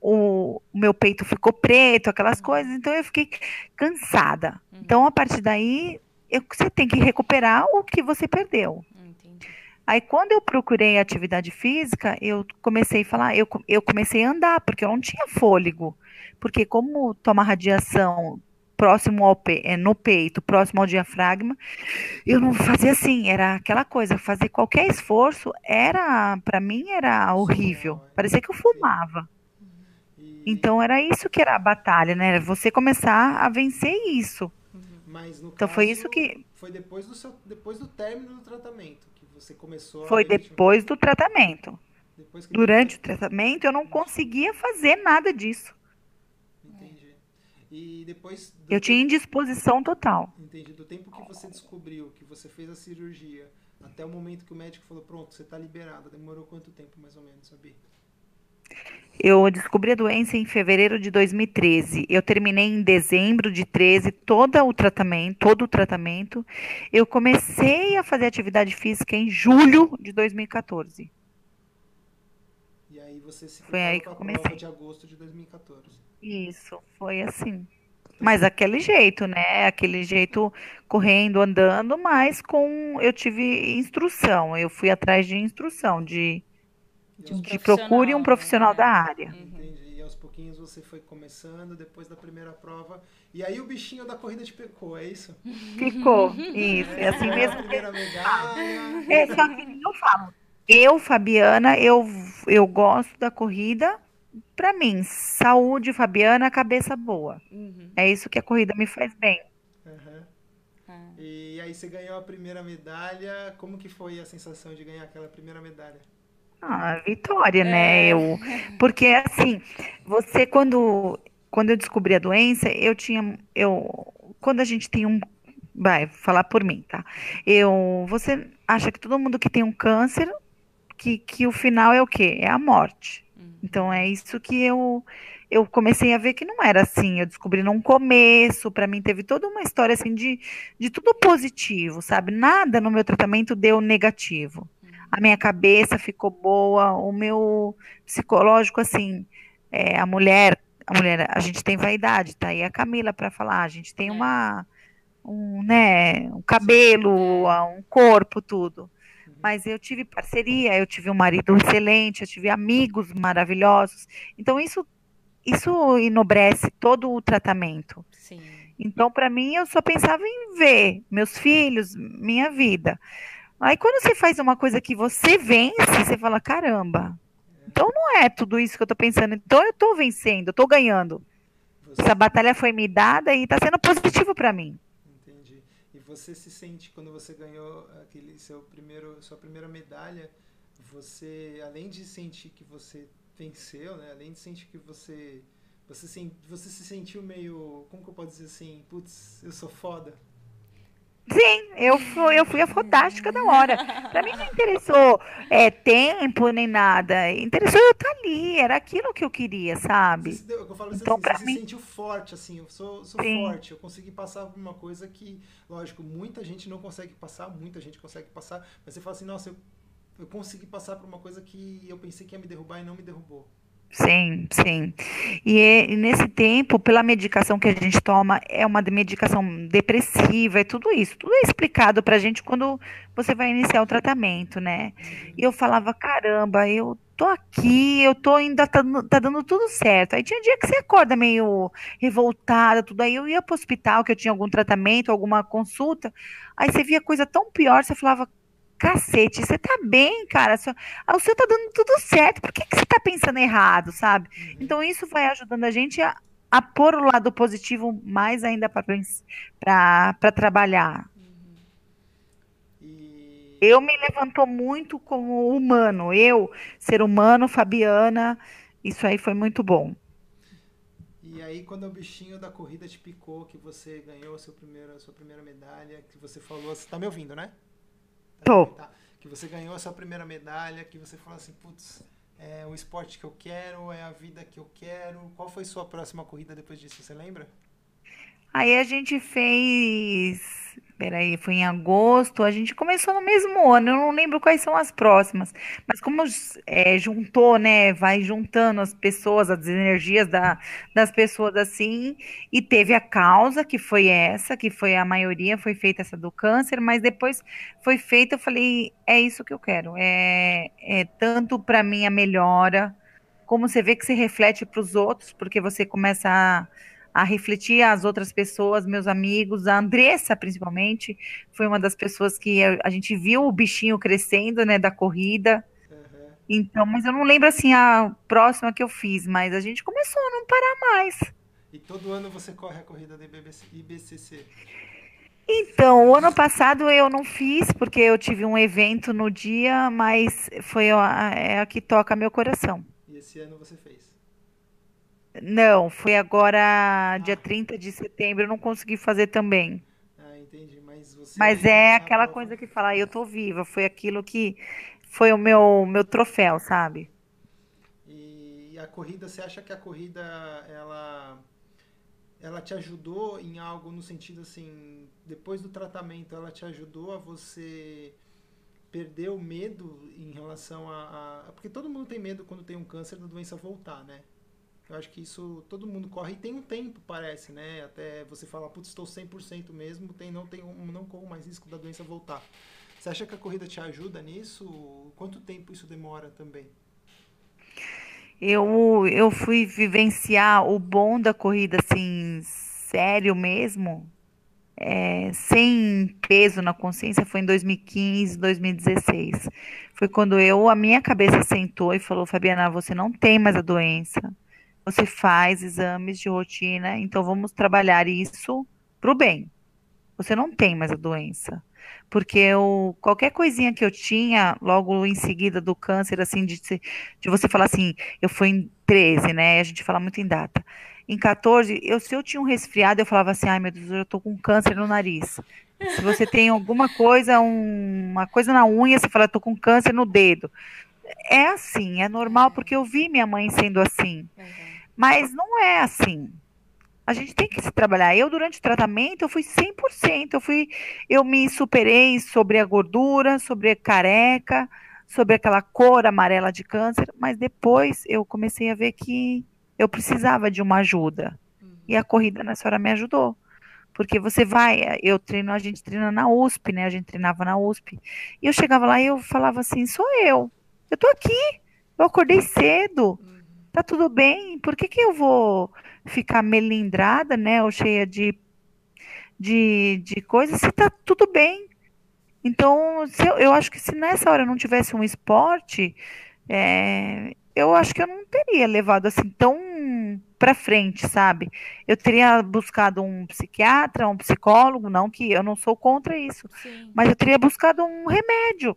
o, o meu peito ficou preto, aquelas coisas, então eu fiquei cansada. Uhum. Então, a partir daí, você tem que recuperar o que você perdeu. Entendi. Aí, quando eu procurei atividade física, eu comecei a falar, eu, eu comecei a andar, porque eu não tinha fôlego. Porque como toma radiação próximo ao pe- eh, no peito, próximo ao diafragma, eu não fazia assim, era aquela coisa, fazer qualquer esforço era, para mim, era horrível. É. Parecia que eu fumava. E- Então, era isso que era a batalha, né? Era você começar a vencer isso. Mas no Então, foi caso, isso que- Foi depois do, seu, depois do término do tratamento que você começou a Foi depois do tratamento. depois que Durante o tratamento, eu não conseguia fazer nada disso. Entendi. E depois. do Eu tinha indisposição total. Entendi. Do tempo que você descobriu que você fez a cirurgia até o momento que o médico falou: pronto, você está liberada. Demorou quanto tempo mais ou menos, sabia? Eu descobri a doença em fevereiro de 2013. Eu terminei em dezembro de 13 todo o tratamento, todo o tratamento. Eu comecei a fazer atividade física em julho de 2014. E aí você se Foi aí que eu comecei. de agosto de 2014. Isso, foi assim. Mas aquele jeito, né? Aquele jeito correndo, andando, mas com eu tive instrução. Eu fui atrás de instrução de, um de procure um profissional né? da área. entendi. E aos pouquinhos você foi começando, depois da primeira prova. E aí o bichinho da corrida te pegou, é isso? Ficou. Isso, é assim Ganhou mesmo. A primeira medalha. É, só que eu falo. Eu, Fabiana, eu, eu gosto da corrida. Pra mim, saúde, Fabiana, cabeça boa. Uhum. É isso que a corrida me faz bem. Ah. E aí você ganhou a primeira medalha. Como que foi a sensação de ganhar aquela primeira medalha? Ah, vitória, né? É. Eu, porque assim, você quando quando eu descobri a doença, eu tinha eu quando a gente tem um vai falar por mim, tá? Eu, você acha que todo mundo que tem um câncer, que, que o final é o quê? É a morte. Uhum. Então é isso que eu eu comecei a ver que não era assim. Eu descobri num começo, para mim teve toda uma história assim de, de tudo positivo, sabe? Nada no meu tratamento deu negativo. A minha cabeça ficou boa, o meu psicológico assim, é, a mulher, a mulher, a gente tem vaidade, tá aí a Camila para falar, a gente tem é. uma um, né, um cabelo, um corpo, tudo. Uhum. Mas eu tive parceria, eu tive um marido excelente, eu tive amigos maravilhosos. Então isso isso enobrece todo o tratamento. Sim. Então, para mim, eu só pensava em ver meus filhos, minha vida. Aí, quando você faz uma coisa que você vence, você fala: caramba, então não é tudo isso que eu estou pensando. Então, eu estou vencendo, eu estou ganhando. Você... Essa batalha foi me dada e está sendo positivo para mim. Entendi. E você se sente, quando você ganhou aquele seu primeiro, sua primeira medalha, você, além de sentir que você venceu, né? Além de sentir que você você se, você se sentiu meio, como que eu posso dizer assim, putz, eu sou foda. Sim, eu fui, eu fui a fantástica da hora. Pra mim não interessou é, tempo nem nada. Interessou eu estar ali. Era aquilo que eu queria, sabe? Você, eu falo assim, então, assim, você mim... se sentiu forte, assim. Eu sou, sou forte. Eu consegui passar por uma coisa que, lógico, muita gente não consegue passar, muita gente consegue passar. Mas você fala assim, nossa, eu eu consegui passar por uma coisa que eu pensei que ia me derrubar e não me derrubou. Sim, sim. E, e, nesse tempo, pela medicação que a gente toma, é uma medicação depressiva, é tudo isso. Tudo é explicado pra gente quando você vai iniciar o tratamento, né? E eu falava, caramba, eu tô aqui, eu tô ainda, tá, tá dando tudo certo. Aí tinha dia que você acorda meio revoltada, tudo. Aí eu ia pro hospital, que eu tinha algum tratamento, alguma consulta. Aí você via coisa tão pior, você falava, cacete, você tá bem, cara, ah, o seu tá dando tudo certo, por que, que você tá pensando errado, sabe? Uhum. Então isso vai ajudando a gente a, a pôr o lado positivo mais ainda para trabalhar. Uhum. E... Eu me levantou muito como humano, eu, ser humano, Fabiana, isso aí foi muito bom. E aí, quando o bichinho da corrida te picou, que você ganhou a sua primeira, a sua primeira medalha, que você falou, você tá me ouvindo, né? Tô. Tá? Que você ganhou a sua primeira medalha, que você falou assim, putz, é o esporte que eu quero, é a vida que eu quero. Qual foi sua próxima corrida depois disso, você lembra? Aí a gente fez Peraí, foi em agosto. A gente começou no mesmo ano. Eu não lembro quais são as próximas. Mas como é, juntou, né? Vai juntando as pessoas, as energias da, das pessoas assim. E teve a causa, que foi essa, que foi a maioria, foi feita essa do câncer. Mas depois foi feita, eu falei, é isso que eu quero. É, é tanto para mim a melhora, como você vê que se reflete para os outros, porque você começa a a refletir as outras pessoas, meus amigos, a Andressa principalmente, foi uma das pessoas que a, gente viu o bichinho crescendo, né, da corrida. Uhum. Então, mas eu não lembro assim a próxima que eu fiz, mas a gente começou a não parar mais. E todo ano você corre a corrida da IBCC? Então, o ano passado eu não fiz, porque eu tive um evento no dia, mas foi a, é a que toca meu coração. E esse ano você fez? Não, foi agora dia 30 de setembro, eu não consegui fazer também. Ah, entendi. Mas, você Mas é aquela prova... coisa que fala, eu tô viva, foi aquilo que foi o meu, meu troféu, sabe? E a corrida, você acha que a corrida, ela, ela te ajudou em algo no sentido assim, depois do tratamento, ela te ajudou a você perder o medo em relação a, a... Porque todo mundo tem medo quando tem um câncer da doença voltar, né? Eu acho que isso todo mundo corre e tem um tempo, parece, né? Até você falar, putz, estou 100% mesmo, tem, não, tem, não corro mais risco da doença voltar. Você acha que a corrida te ajuda nisso? Quanto tempo isso demora também? Eu, eu fui vivenciar o bom da corrida, assim, sério mesmo, é, sem peso na consciência, foi em 2015, 2016. Foi quando eu, a minha cabeça sentou e falou, Fabiana, você não tem mais a doença você faz exames de rotina, então vamos trabalhar isso para o bem. Você não tem mais a doença. Porque eu, qualquer coisinha que eu tinha, logo em seguida do câncer, assim, de, de você falar assim, eu fui em 13, né? A gente fala muito em data. em 14, eu, se eu tinha um resfriado, eu falava assim, ai meu Deus, eu tô com câncer no nariz. Se você tem alguma coisa, um, uma coisa na unha, você fala, tô com câncer no dedo. É assim, é normal, porque eu vi minha mãe sendo assim. Uhum. Mas não é assim. A gente tem que se trabalhar. Eu, durante o tratamento, eu fui 100%. Eu, fui, eu me superei sobre a gordura, sobre a careca, sobre aquela cor amarela de câncer. Mas depois eu comecei a ver que eu precisava de uma ajuda. E a corrida nessa hora me ajudou. Porque você vai, eu treino, a gente treina na USP, né? A gente treinava na USP. E eu chegava lá e eu falava assim: sou eu. Eu tô aqui. Eu acordei cedo. Tá tudo bem. Por que, que eu vou ficar melindrada, né? Ou cheia de, de, de coisas se tá tudo bem? Então, eu, eu acho que se nessa hora não tivesse um esporte, é, eu acho que eu não teria levado assim tão para frente, sabe? Eu teria buscado um psiquiatra, um psicólogo, não que eu não sou contra isso, Sim. mas eu teria buscado um remédio.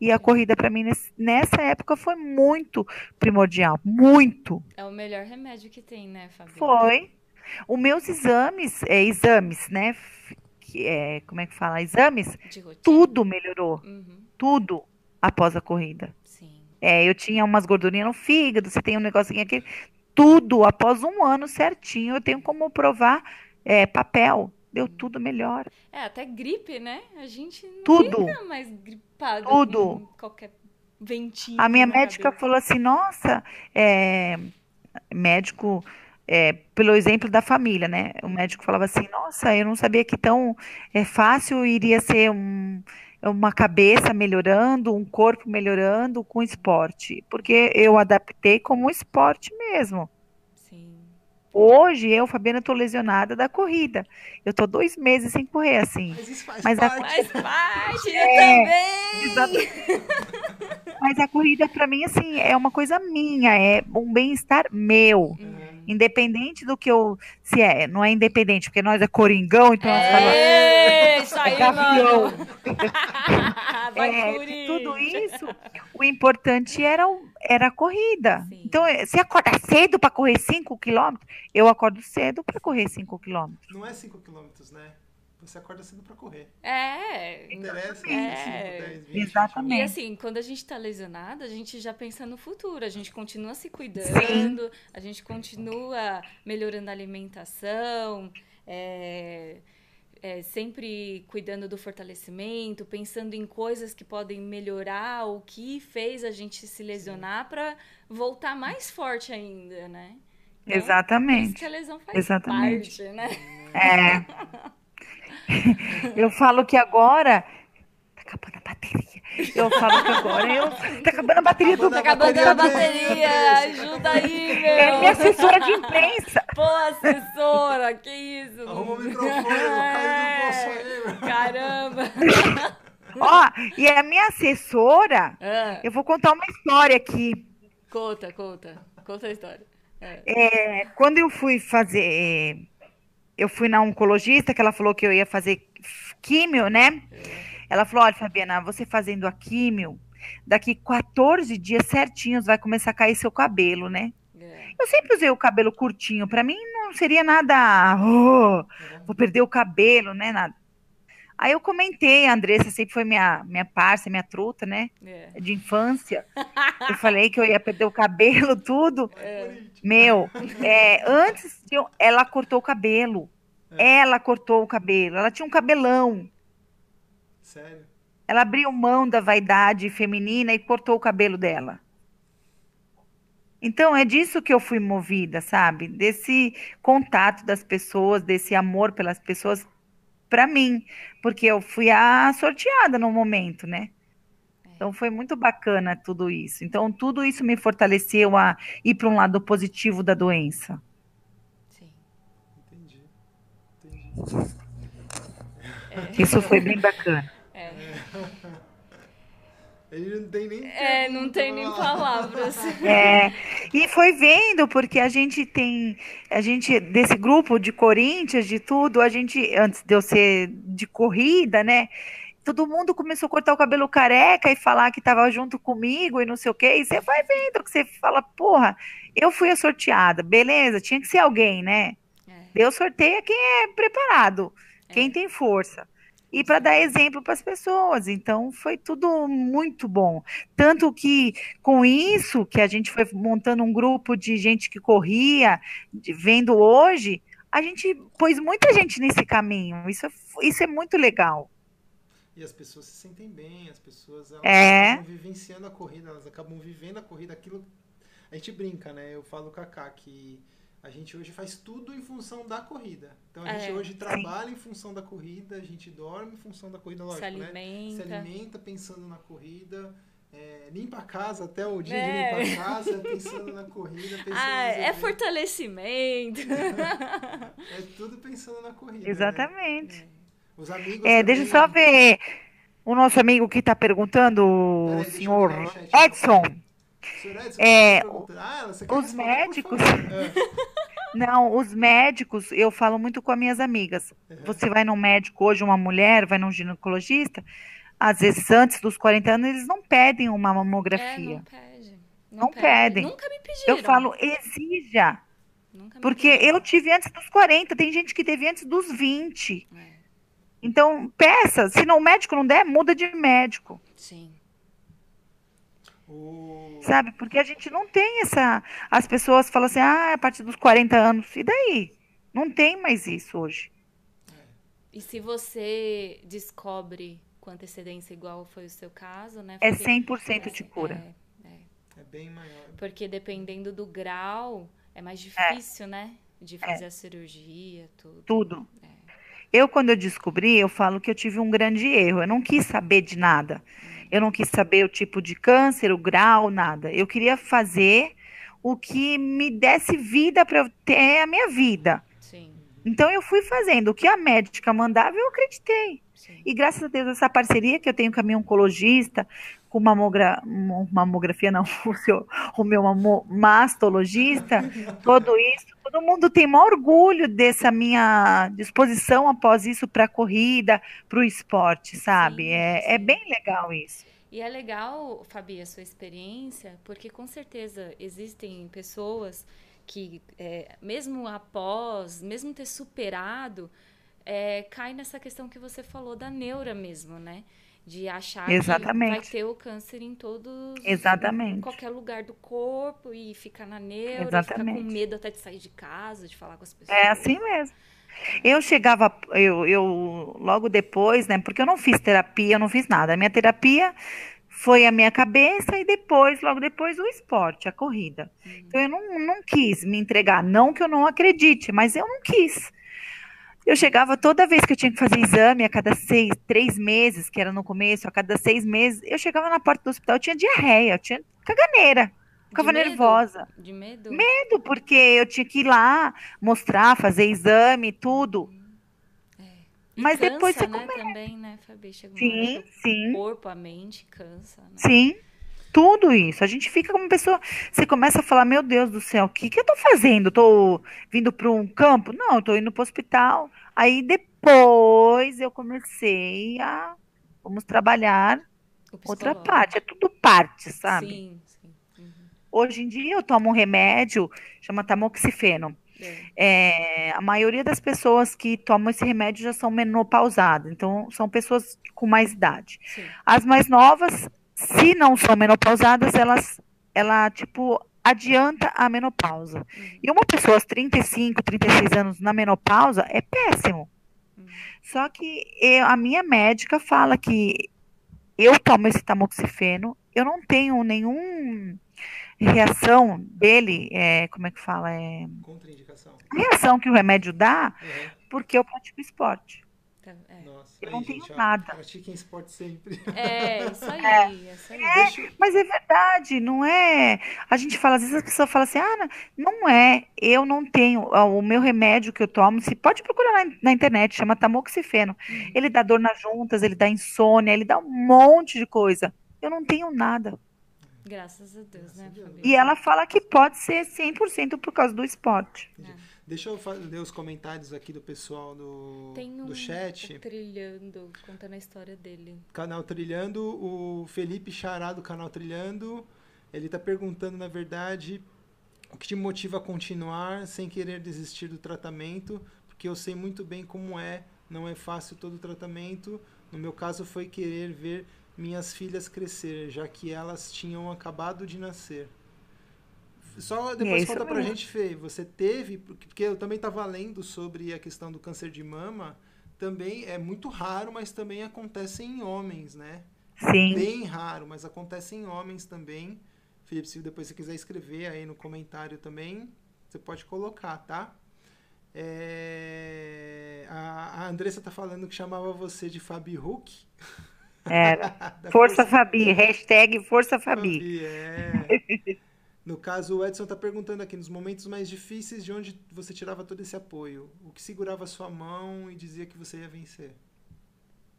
E a corrida para mim nessa época foi muito primordial, muito. É o melhor remédio que tem, né, Fabi? Foi. Os meus exames, é, exames, né? Que é, como é que fala? Exames, tudo melhorou, Uhum. tudo após a corrida. Sim. É, eu tinha umas gordurinhas no fígado, você tem um negocinho aqui, tudo após um ano certinho, eu tenho como provar é, papel, deu tudo melhor, É, até gripe, né? A gente não tudo. fica mais gripado Tudo. com qualquer ventinho A minha médica cabeça. falou assim, nossa, é, médico, é, pelo exemplo da família, né? O médico falava assim, nossa, eu não sabia que tão é, fácil iria ser um- uma cabeça melhorando, um corpo melhorando com esporte, porque eu adaptei como esporte mesmo. Hoje eu, Fabiana, estou lesionada da corrida. Eu estou dois meses sem correr assim. Mas isso faz Mas a- parte. Faz parte, eu É, também! Mas a corrida para mim assim é uma coisa minha, é um bem-estar meu. Uhum. Independente do que eu. Se é, não é independente, porque nós é coringão, então nós falamos. É, isso aí, Gavião. mano! Vai, É, tudo isso, o importante era, o- era a corrida. Sim. Então, eh, você acorda cedo para correr 5 quilômetros? Eu acordo cedo para correr 5 quilômetros. Não é 5 km, né? Você acorda cedo pra correr. É, interessa É. 5, 10, 20. Exatamente. E assim, quando a gente tá lesionada, a gente já pensa no futuro, a gente continua se cuidando, a gente continua melhorando a alimentação, é, é, sempre cuidando do fortalecimento, pensando em coisas que podem melhorar o que fez a gente se lesionar para voltar mais forte ainda, né? Então, Por isso Exatamente. que a lesão faz Exatamente. parte, né? É. Eu falo que agora. Tá acabando a bateria. Eu falo que agora eu. Tá acabando a bateria do. Tá acabando a bateria bateria, ajuda aí, É meu! minha assessora de imprensa. Pô, assessora, que isso? Arruma o microfone, Ó, e a minha assessora. Ah, Eu vou contar uma história aqui. conta, conta. Conta a história. É. É, quando eu fui fazer. Eu fui na oncologista, que ela falou que eu ia fazer químio, né? Ela falou: olha, Fabiana, você fazendo a químio, daqui 14 dias certinhos vai começar a cair seu cabelo, né? É. Eu sempre usei o cabelo curtinho. Pra mim não seria nada. "Oh, vou perder o cabelo, né? Nada. Aí eu comentei, a Andressa sempre foi minha, minha parça, minha truta, né? É. De infância. Eu falei que eu ia perder o cabelo, tudo. Meu, é, antes de eu- ela cortou o cabelo. Ela cortou o cabelo. Ela tinha um cabelão. Sério? Ela abriu mão da vaidade feminina e cortou o cabelo dela. Então, é disso que eu fui movida, sabe? Desse contato das pessoas, desse amor pelas pessoas, para mim. Porque eu fui a sorteada no momento, né? Então, foi muito bacana tudo isso. Então, tudo isso me fortaleceu a ir para um lado positivo da doença. Sim. Entendi. Entendi. Isso foi bem bacana. É. Ele não tem nem. É, não tem nem palavras. É, e foi vendo, porque a gente tem, a gente, desse grupo de Corinthians, de tudo, a gente, antes de eu ser de corrida, né? todo mundo começou a cortar o cabelo careca e falar que estava junto comigo e não sei o quê. E você vai vendo que você fala, porra, eu fui a sorteada, beleza, tinha que ser alguém, né? É. Deus sorteia quem é preparado, é. quem tem força. E para dar exemplo para as pessoas. Então foi tudo muito bom. Tanto que com isso que a gente foi montando um grupo de gente que corria, de, vendo hoje, a gente pôs muita gente nesse caminho. Isso, é isso é muito legal. E as pessoas se sentem bem, as pessoas elas é. acabam vivenciando a corrida, elas acabam vivendo a corrida, aquilo. A gente brinca, né? Eu falo com a Kaká que a gente hoje faz tudo em função da corrida. Então a gente é, hoje trabalha em função da corrida, a gente dorme em função da corrida, lógico, se alimenta. né? Se alimenta pensando na corrida. É, limpa a casa até o dia é. de limpar a casa, pensando na corrida. Pensando ah, é fortalecimento. é tudo pensando na corrida. Né? Exatamente. Né? Os amigos. É, deixa eu só ver o nosso amigo que está perguntando, o senhor Edson. É, ah, os médicos. Não, os médicos, eu falo muito com as minhas amigas. Uhum. Você vai num médico hoje, uma mulher, vai num ginecologista, às vezes antes dos 40 anos, eles não pedem uma mamografia. É, não pede. Não, não pedem. Nunca me pediram. Eu falo, exija. Porque pediram. eu tive antes dos 40, tem gente que teve antes dos 20. É. Então, peça. Se não, o médico não der, muda de médico. Sim. Sabe? Porque a gente não tem essa. As pessoas falam assim, ah, a partir dos 40 anos. E daí? Não tem mais isso hoje. E se você descobre com antecedência, igual foi o seu caso, né? É 100% é, de cura. É, é. é, bem maior. Porque dependendo do grau, é mais difícil, é. né? De fazer a cirurgia, tudo. Tudo. É. Eu, quando eu descobri, eu falo que eu tive um grande erro. Eu não quis saber de nada. Eu não quis saber o tipo de câncer, o grau, nada. Eu queria fazer o que me desse vida para eu ter a minha vida. Sim. Então eu fui fazendo o que a médica mandava, eu acreditei. E graças a Deus essa parceria que eu tenho com a minha oncologista, com mamogra, mamografia não, o, seu, o meu mastologista, tudo isso, todo mundo tem maior orgulho dessa minha disposição após isso para a corrida, para o esporte, sabe? Sim, é, sim. é bem legal isso. E é legal, Fabi, a sua experiência, porque com certeza existem pessoas que, é, mesmo após, mesmo ter superado, é, cai nessa questão que você falou da neura mesmo, né? de achar Exatamente. que vai ter o câncer em todos Exatamente. em qualquer lugar do corpo e ficar na neura, Exatamente. ficar com medo até de sair de casa, de falar com as pessoas. É assim mesmo. Eu chegava, eu, eu logo depois, né? Porque eu não fiz terapia, eu não fiz nada. A minha terapia foi a minha cabeça e depois, logo depois, o esporte, a corrida. Uhum. Então eu não, não quis me entregar. Não que eu não acredite, mas eu não quis. Eu chegava toda vez que eu tinha que fazer exame, a cada seis, três meses, que era no começo, a cada seis meses, eu chegava na porta do hospital, eu tinha diarreia, eu tinha caganeira. Ficava de nervosa. De medo? Medo, porque eu tinha que ir lá mostrar, fazer exame, tudo. É. Mas cansa, depois você né, come... também, né, Fabi? Chega sim, sim. O corpo, a mente cansa. Né? Sim tudo isso. A gente fica como pessoa. Você começa a falar: Meu Deus do céu, o que, que eu tô fazendo? Tô vindo para um campo? Não, eu tô indo para o hospital. Aí depois eu comecei a. Vamos trabalhar outra parte. É tudo parte, sabe? Sim, sim. Uhum. Hoje em dia eu tomo um remédio, chama tamoxifeno. É. É, a maioria das pessoas que tomam esse remédio já são menopausadas, então são pessoas com mais idade. Sim. As mais novas se não são menopausadas, elas, ela, tipo, adianta a menopausa. Uhum. E uma pessoa aos 35, 36 anos na menopausa é péssimo. Uhum. Só que eu, a minha médica fala que eu tomo esse tamoxifeno, eu não tenho nenhum reação dele, é, como é que fala? É, Contraindicação. Reação que o remédio dá, uhum. porque eu pratico esporte. Tá, é. Nossa, eu aí, não tenho gente, nada. Pratiquem esporte sempre. É, isso aí, é, isso aí. É, mas é verdade, não é. A gente fala, às vezes a pessoa fala assim, ah, não é, eu não tenho. O meu remédio que eu tomo, se pode procurar na, na internet, chama tamoxifeno. Uhum. Ele dá dor nas juntas, ele dá insônia, ele dá um monte de coisa. Eu não tenho nada. Graças a Deus, né, E ela fala que pode ser 100% por causa do esporte. É. Deixa eu ler os comentários aqui do pessoal do, Tem um do chat. Trilhando, contando a história dele. Canal Trilhando, o Felipe Chará do canal Trilhando, ele está perguntando, na verdade, o que te motiva a continuar sem querer desistir do tratamento, porque eu sei muito bem como é, não é fácil todo o tratamento. No meu caso foi querer ver minhas filhas crescer, já que elas tinham acabado de nascer. Só depois É conta pra mesmo. gente, Fê, você teve, porque eu também estava lendo sobre a questão do câncer de mama, também é muito raro, mas também acontece em homens, né? Sim. Bem raro, mas acontece em homens também. Felipe, se depois você quiser escrever aí no comentário também, você pode colocar, tá? É, A, a Andressa tá falando que chamava você de Fabi Huck. Era. Da Força Fabi, hashtag Força Fabi. Fabi, é. No caso, o Edson está perguntando aqui, nos momentos mais difíceis, de onde você tirava todo esse apoio? O que segurava a sua mão e dizia que você ia vencer?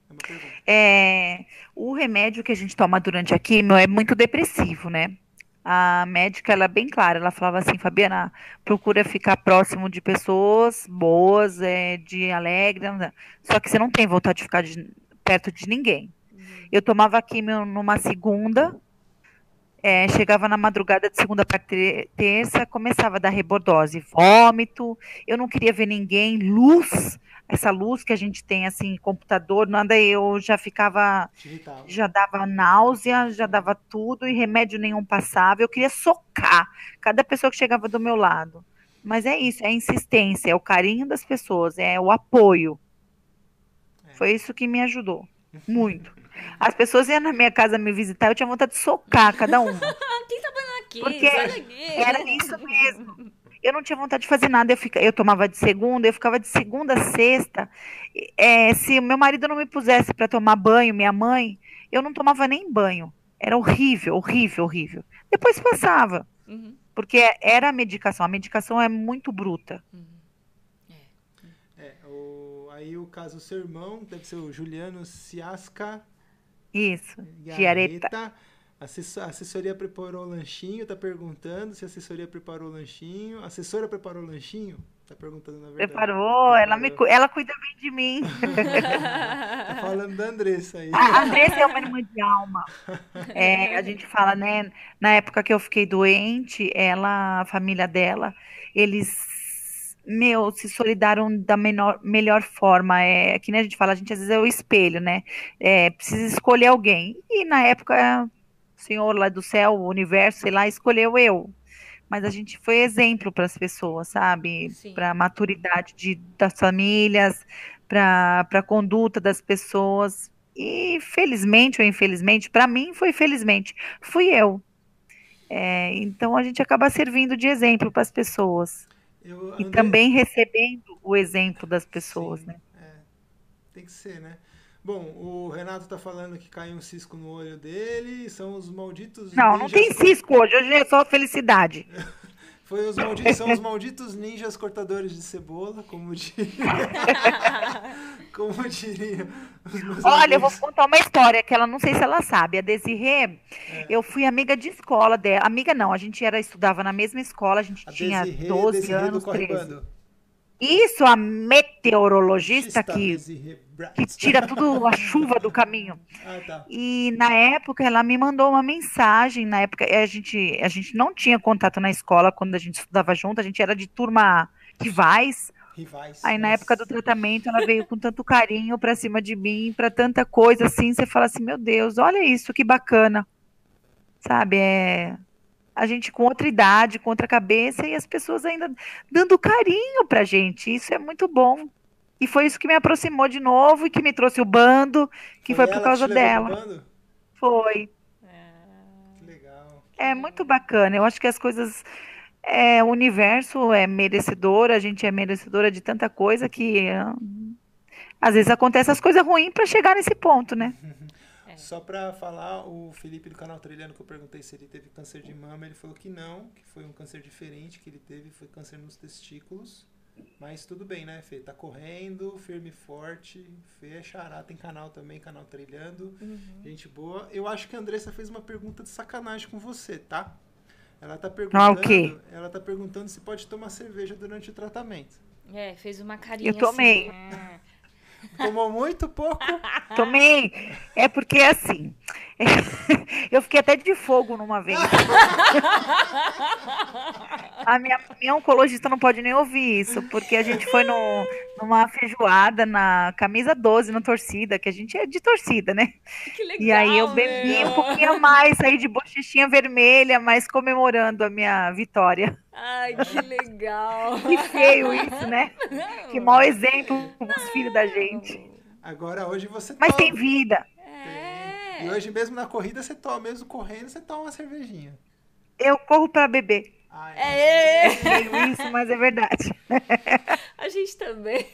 É uma pergunta. É, o remédio que a gente toma durante a quimio é muito depressivo, né? A médica, ela é bem clara, ela falava assim, Fabiana, procura ficar próximo de pessoas boas, é, de alegre, só que você não tem vontade de ficar de- perto de ninguém. Eu tomava quimio numa segunda, é, chegava na madrugada de segunda para terça, começava a dar rebordose, vômito, eu não queria ver ninguém, luz, essa luz que a gente tem assim, computador, nada, eu já ficava, irritava. já dava náusea, já dava tudo e remédio nenhum passava, eu queria socar cada pessoa que chegava do meu lado. Mas é isso, é a insistência, é o carinho das pessoas, é o apoio. É. Foi isso que me ajudou, muito. As pessoas iam na minha casa me visitar, eu tinha vontade de socar cada uma. Aqui, Porque sai daqui. Era isso mesmo. Eu não tinha vontade de fazer nada. Eu, fica, eu tomava de segunda, eu ficava de segunda a sexta. É, se o meu marido não me pusesse para tomar banho, minha mãe, eu não tomava nem banho. Era horrível, horrível, horrível. Depois passava, Uhum, porque era a medicação. A medicação é muito bruta. uhum. Aí o caso do seu irmão, deve ser o Juliano Ciasca Isso. Giareta. Assessor- A assessoria preparou o lanchinho, tá perguntando se a assessoria preparou o lanchinho. A assessora preparou o lanchinho? Tá perguntando, na verdade. Preparou, ela, me, ela cuida bem de mim. Tá falando da Andressa aí. A Andressa é uma irmã de alma. É, a gente fala, né? Na época que eu fiquei doente, ela, a família dela, eles, meu, se solidaram da menor, melhor forma. É, que nem a gente fala, a gente às vezes é o espelho, né? É, precisa escolher alguém. E na época, o senhor lá do céu, o universo, sei lá, escolheu eu. Mas a gente foi exemplo para as pessoas, sabe? Para a maturidade de, das famílias, para a conduta das pessoas. E felizmente ou infelizmente, para mim foi felizmente, fui eu. É, então a gente acaba servindo de exemplo para as pessoas Eu, e André- também recebendo o exemplo das pessoas, Sim, né? é. Tem que ser, né? Bom, o Renato tá falando que caiu um cisco no olho dele, são os malditos Não, não tem ninjas- cisco hoje, hoje é só felicidade. Foi os malditos, são os malditos ninjas cortadores de cebola, como diria. como diria. os meus Olha, eu vou amigos. contar uma história que ela não sei se ela sabe. A Desirê, É. eu fui amiga de escola dela. Amiga não, a gente era estudava na mesma escola, a gente A tinha Desirê, 12 Desirê anos, Corre 13. Isso, a meteorologista que, que tira tudo a chuva do caminho. Ah, tá. E na época ela me mandou uma mensagem. Na época a gente, a gente não tinha contato na escola quando a gente estudava junto, a gente era de turma rivais. Rivais. Aí na época do tratamento ela veio com tanto carinho pra cima de mim, pra tanta coisa assim. Você fala assim: meu Deus, olha isso, que bacana. Sabe? É. A gente com outra idade, com outra cabeça e as pessoas ainda dando carinho pra gente. Isso é muito bom. E foi isso que me aproximou de novo e que me trouxe o bando, que foi, ela por causa dela. Foi. Que legal. É muito bacana. Eu acho que as coisas. É, o universo é merecedor, a gente é merecedora de tanta coisa que ah, às vezes acontece as coisas ruins para chegar nesse ponto, né? Só pra falar, o Felipe do canal Trilhando, que eu perguntei se ele teve câncer de mama, ele falou que não, que foi um câncer diferente que ele teve, foi câncer nos testículos. Mas tudo bem, né, Fê? Tá correndo, firme e forte. Fê é xará, tem canal também, canal Trilhando. Uhum. Gente boa. Eu acho que a Andressa fez uma pergunta de sacanagem com você, tá? Ela tá perguntando, Ah, o quê? ela tá perguntando se pode tomar cerveja durante o tratamento. É, fez uma carinha Eu tomei. assim. é. Tomou muito pouco. Tomei. É porque assim. Eu fiquei até de fogo numa vez. A minha, minha oncologista não pode nem ouvir isso, porque a gente foi no, numa feijoada na camisa 12, na torcida, que a gente é de torcida, né? Que legal, E aí eu bebi meu. um pouquinho a mais, saí de bochechinha vermelha, mas comemorando a minha vitória. Ai, que legal. Que feio isso, né? Que mau exemplo pros filhos da gente. Agora hoje você Mas toma. tem vida. É. E hoje mesmo na corrida você toma, mesmo correndo, você toma uma cervejinha. Eu corro pra beber. Ai, É, Feio isso, mas é verdade. a gente também.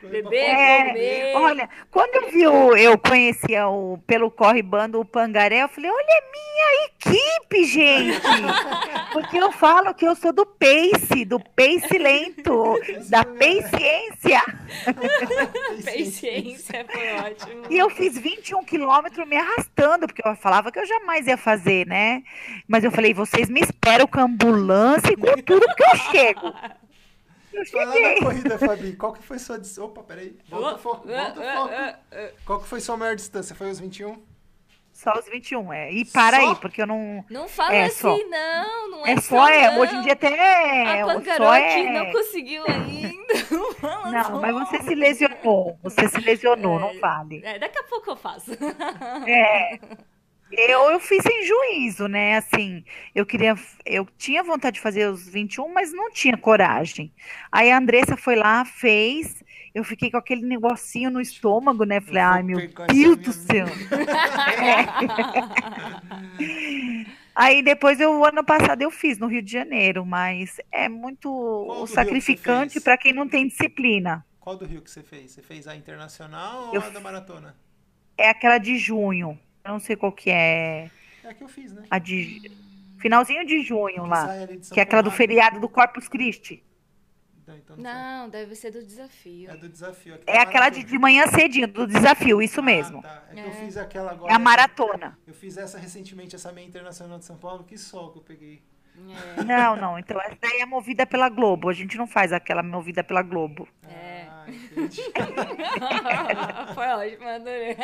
fora. É, comer. olha, quando eu vi o, eu conhecia o pelo corre bando o Pangaré, eu falei, olha a minha equipe, gente. Porque eu falo que eu sou do pace, do pace lento, da paciência. Paciência, foi ótimo. E eu fiz 21 quilômetros me arrastando, porque eu falava que eu jamais ia fazer, né? Mas eu falei, vocês me esperam com ambulância e com tudo que eu chego. Eu Falando cheguei. da corrida, Fabi, qual que foi sua. Opa, peraí. Volta o foco, volta o foco. Qual que foi sua maior distância? Foi os 21? Só os 21, é. E para Só? aí, porque eu não. Não fala É assim, só. não. Não é, É só, é. não. Hoje em dia até. A o só Pancarote é. não conseguiu ainda. Não, fala Não, só. mas você se lesionou. Você se lesionou, não vale. É, daqui a pouco eu faço. É. Eu, eu fiz sem juízo, né? Assim, eu queria. Eu tinha vontade de fazer os 21, mas não tinha coragem. Aí a Andressa foi lá, fez. Eu fiquei com aquele negocinho no estômago, né? Falei, ai, meu Deus do céu. Aí depois eu, o ano passado eu fiz no Rio de Janeiro, mas é muito que você sacrificante para quem não tem disciplina. Qual do Rio que você fez? Você fez a internacional ou Eu a da maratona? É aquela de junho. Eu não sei qual que é. É a que eu fiz, né? A de. Finalzinho de junho Que lá. Que é aquela do feriado do Corpus Christi. Não, então não Não, deve ser do desafio. É do desafio. É aquela de, de manhã cedinho, do desafio, isso mesmo. Ah, tá. É que eu É. fiz aquela agora. É a maratona. Eu fiz essa recentemente, essa meia internacional de São Paulo. Que sol que eu peguei. É. Não, não. Então essa daí é movida pela Globo. A gente não faz aquela movida pela Globo. É. Ah, entendi. Foi ótimo, adorei.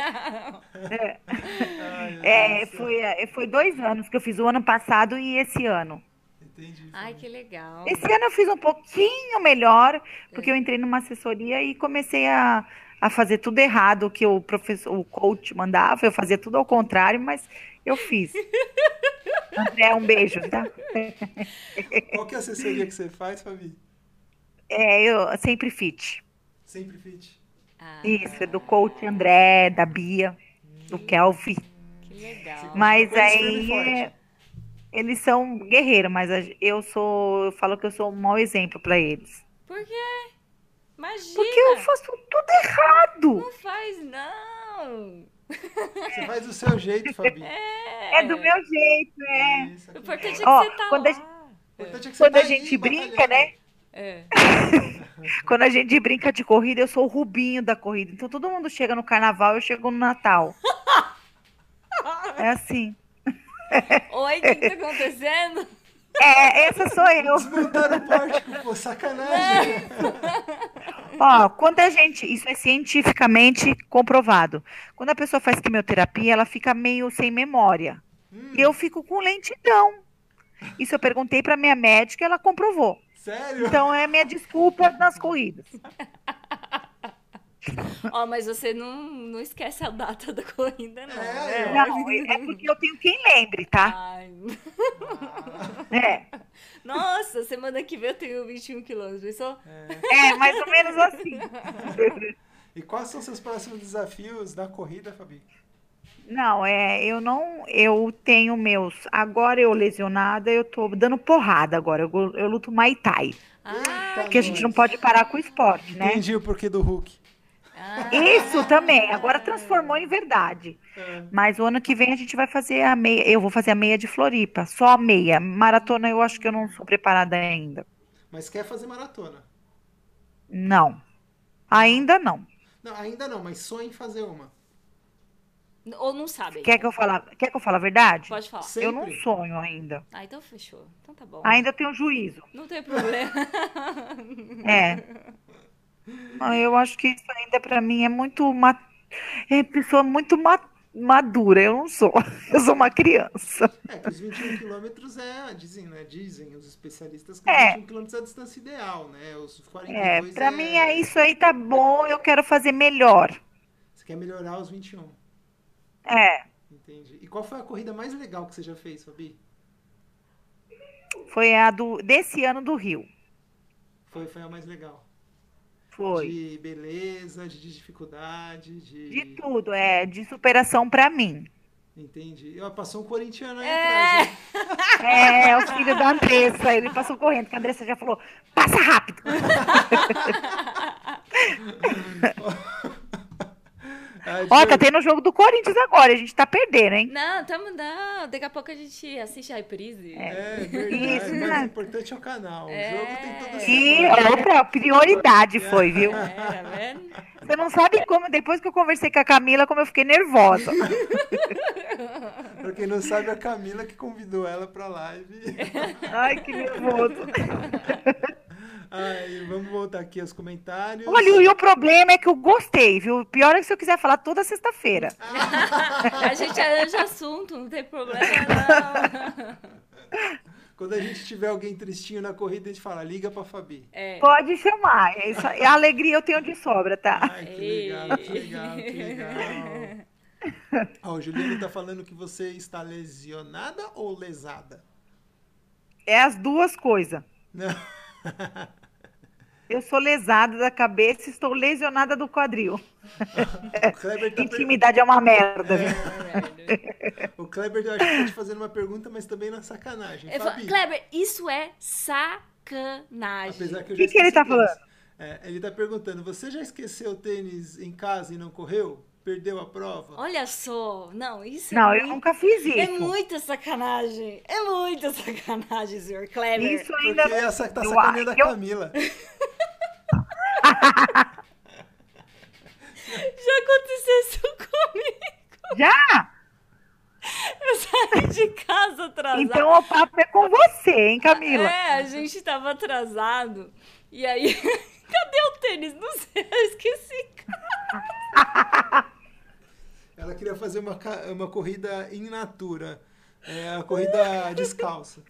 Ai, É, do céu. foi, é, foi dois anos que eu fiz o ano passado e esse ano. Entendi. Ai, que legal. Esse ano eu fiz um pouquinho melhor, porque eu entrei numa assessoria e comecei a, a fazer tudo errado o que o professor, o coach mandava. Eu fazia tudo ao contrário, mas eu fiz. André, um beijo, tá? Qual que é a assessoria que você faz, Fabi? É, eu sempre fit. Sempre fit. Ah, Isso, é do coach André, da Bia, do Kelvin. que legal. Mas aí é, eles são guerreiros, mas eu sou, eu falo que eu sou um mau exemplo para eles. Por quê? Imagina. Porque eu faço tudo errado. Não faz, não. Você faz do seu jeito, Fabi. É do meu jeito, é. Isso, O importante é que Ó, você tá quando a lá. é que você Quando tá a aí, gente brinca, batalhando. né? É. Quando a gente brinca de corrida, eu sou o Rubinho da corrida. Então todo mundo chega no carnaval, eu chego no Natal. É assim. Oi, o que, que tá acontecendo? É, essa sou eu. Desmontaram o pórtico, pô, sacanagem. Ó, quando a gente, isso é cientificamente comprovado. Quando a pessoa faz quimioterapia, ela fica meio sem memória. Hum, E eu fico com lentidão. Isso eu perguntei para minha médica, ela comprovou. Sério? Então é minha desculpa nas corridas. Ó, mas você não, não esquece a data da corrida, não. É, né? Não, é porque eu tenho quem lembre, tá? Ai. É, Nossa, semana que vem eu tenho 21 quilômetros, pensou? é mais ou menos assim. E quais são seus próximos desafios da corrida, Fabi? Não, é, eu não, eu tenho meus. Agora eu lesionada, eu tô dando porrada agora. Eu, eu luto Muay Thai. Ah, Porque a gente não pode parar com o esporte, né? Entendi o porquê do Hulk. ah, Isso também, agora transformou em verdade. É. Mas o ano que vem a gente vai fazer a meia. Eu vou fazer a meia de Floripa, só a meia. Maratona eu acho que eu não sou preparada ainda. Mas quer fazer maratona? Não. Ainda não. Não, ainda não, mas sonha em fazer uma. Ou não sabem? Quer que eu fale, quer que eu fale a verdade? Pode falar. Sempre. Eu não sonho ainda. Ah, então fechou. Então tá bom. Ainda tenho juízo. Não tem problema. É. Não, Eu acho que isso ainda pra mim é muito ma... é pessoa muito ma- madura. Eu não sou. Eu sou uma criança. É, que os 21 quilômetros é, dizem, né? Dizem os especialistas que É. os 21 quilômetros é a distância ideal, né? Os 42 É, pra mim é isso aí tá bom. Eu quero fazer melhor. Você quer melhorar os 21. É. Entendi. E qual foi a corrida mais legal que você já fez, Fabi? Foi a do desse ano do Rio. Foi, foi a mais legal. Foi. De beleza, de dificuldade, de. De tudo, é, de superação pra mim. Entendi. Eu, passou um corintiano aí É. atrás. hein? É, o filho da Andressa, ele passou correndo, que a Andressa já falou, passa rápido. Ó, tá tendo o jogo do Corinthians agora, a gente tá perdendo, hein? Não, tamo não. Daqui a pouco a gente assiste a reprise. É verdade, Isso, mas né? o importante é o canal. O É. jogo tem todo E esse outra prioridade foi, viu? É, tá vendo? Você não sabe como, depois que eu conversei com a Camila, como eu fiquei nervosa. Pra quem não sabe, a Camila que convidou ela pra live. Ai, que nervoso. Ai, vamos voltar aqui aos comentários. Olha, e o problema é que eu gostei, viu? Pior é que se eu quiser falar toda sexta-feira. A gente arranja assunto, não tem problema, não. Quando a gente tiver alguém tristinho na corrida, a gente fala, liga pra Fabi. É. Pode chamar. É isso. A alegria eu tenho de sobra, tá? Ai, que legal, que legal, que legal. Ó, o Juliano tá falando que você está lesionada ou lesada? É as duas coisas. Não. Eu sou lesada da cabeça e estou lesionada do quadril. O Kleber tá, per... Intimidade é uma merda, viu? o Kleber eu acho que tá te fazendo uma pergunta, mas também na sacanagem. Eu falo, Kleber, isso é sacanagem. apesar que eu Que que ele tá o tênis. falando? É, ele tá perguntando, você já esqueceu o tênis em casa e não correu? Perdeu a prova? Olha só, não, isso Não, é eu muito, nunca fiz é isso. muita sacanagem. É muita sacanagem, senhor Kleber. Isso ainda Porque não. essa tá sacaneando a Camila. Já aconteceu isso comigo. Já? Eu saí de casa atrasada. Então o papo é com você, hein, Camila? É, a gente tava atrasado. E aí, cadê o tênis? Não sei, eu esqueci. Ela queria fazer uma, uma corrida in natura. É, a corrida descalça.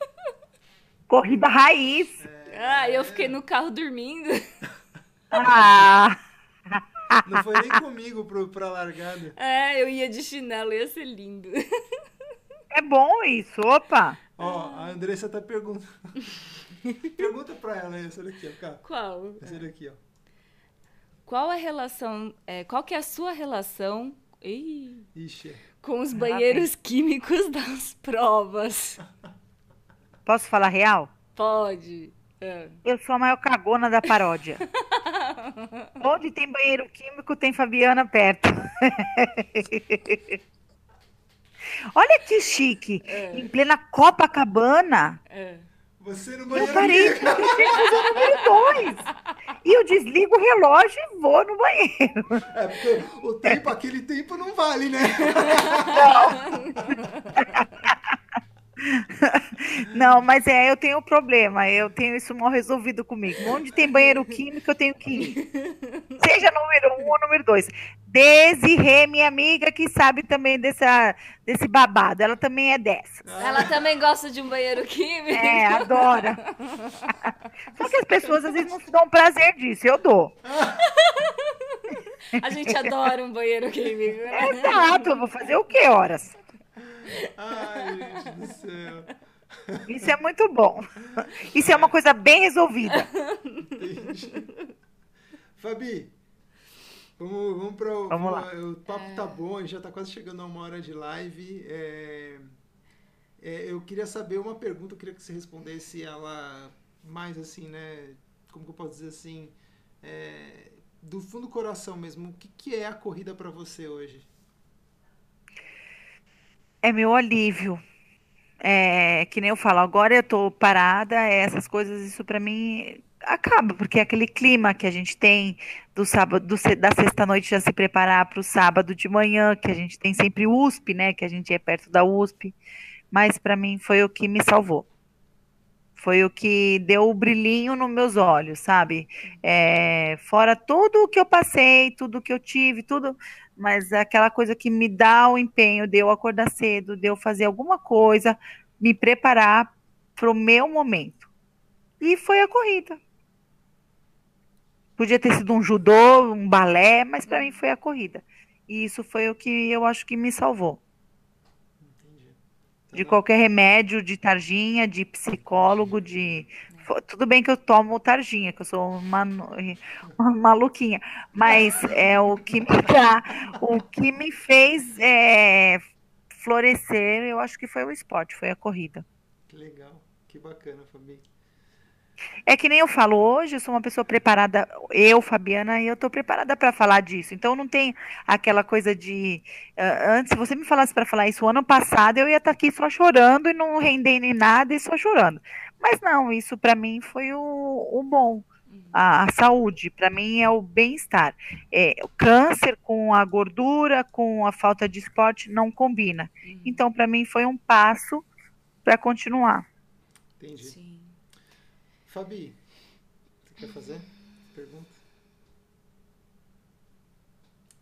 Corrida raiz. Ah, eu fiquei no carro dormindo. Ah, Não foi nem comigo pro, pra largada. É, eu ia de chinelo, ia ser lindo. é bom isso. Opa. Ó, a Andressa tá perguntando. Pergunta pra ela essa daqui, ó. Qual? Essa daqui, ó. Qual a relação, é, qual que é a sua relação ih, Ixi. com os banheiros químicos das provas? Posso falar real? Pode. É. Eu sou a maior cagona da paródia. Onde tem banheiro químico, tem Fabiana perto. Olha que chique. Em plena Copacabana, É. Você no eu banheiro. parei porque eu tenho que fazer número dois. E eu desligo o relógio e vou no banheiro. É porque o tempo, aquele tempo não vale, né? Não, mas é, eu tenho um problema. Eu tenho isso mal resolvido comigo. Onde tem banheiro químico, eu tenho que ir. Seja número um ou número dois. Desirê, minha amiga, que sabe também dessa, desse babado. Ela também é dessa. Ela também gosta de um banheiro químico? É, adora. Só que as pessoas às vezes não se dão prazer disso. Eu dou. A gente adora um banheiro químico. né? Exato, eu vou fazer o que horas? Ai, gente do céu. Isso é muito bom. Isso é uma coisa bem resolvida. Entendi. Fabi, vamos, vamos para o. Vamos lá. O papo tá bom, a gente já tá quase chegando a uma hora de live. É, é, eu queria saber uma pergunta, eu queria que você respondesse ela mais assim, né? Como que eu posso dizer assim? É, do fundo do coração mesmo, o que, que é a corrida para você hoje? É meu alívio. é, que nem eu falo, agora eu tô parada, essas coisas, isso para mim acaba, porque é aquele clima que a gente tem do sábado, do, da sexta-noite já se preparar para o sábado de manhã, que a gente tem sempre USP, né? Que a gente é perto da USP. Mas para mim foi o que me salvou. Foi o que deu o brilhinho nos meus olhos, sabe? É, fora tudo o que eu passei, tudo o que eu tive, tudo, mas aquela coisa que me dá o empenho de acordar cedo, de fazer alguma coisa, me preparar para o meu momento. E foi a corrida. Podia ter sido um judô, um balé, mas para mim foi a corrida. E isso foi o que eu acho que me salvou. Entendi. De qualquer remédio, de targinha, de psicólogo, de. Tudo bem que eu tomo targinha, que eu sou uma, uma maluquinha, mas é o que me dá, o que me fez é, florescer, eu acho que foi o esporte, foi a corrida. Que legal, que bacana, Fabi. É que nem eu falo hoje, eu sou uma pessoa preparada, eu, Fabiana, e eu estou preparada para falar disso. Então não tem aquela coisa de. Uh, antes, se você me falasse para falar isso ano passado, eu ia estar tá aqui só chorando e não rendendo em nada e só chorando. Mas não, isso para mim foi o, o bom. A, a saúde, para mim, é o bem-estar. É, o câncer com a gordura, com a falta de esporte, não combina. Uhum. Então, para mim, foi um passo para continuar. Entendi. Sim. Fabi, você quer fazer pergunta?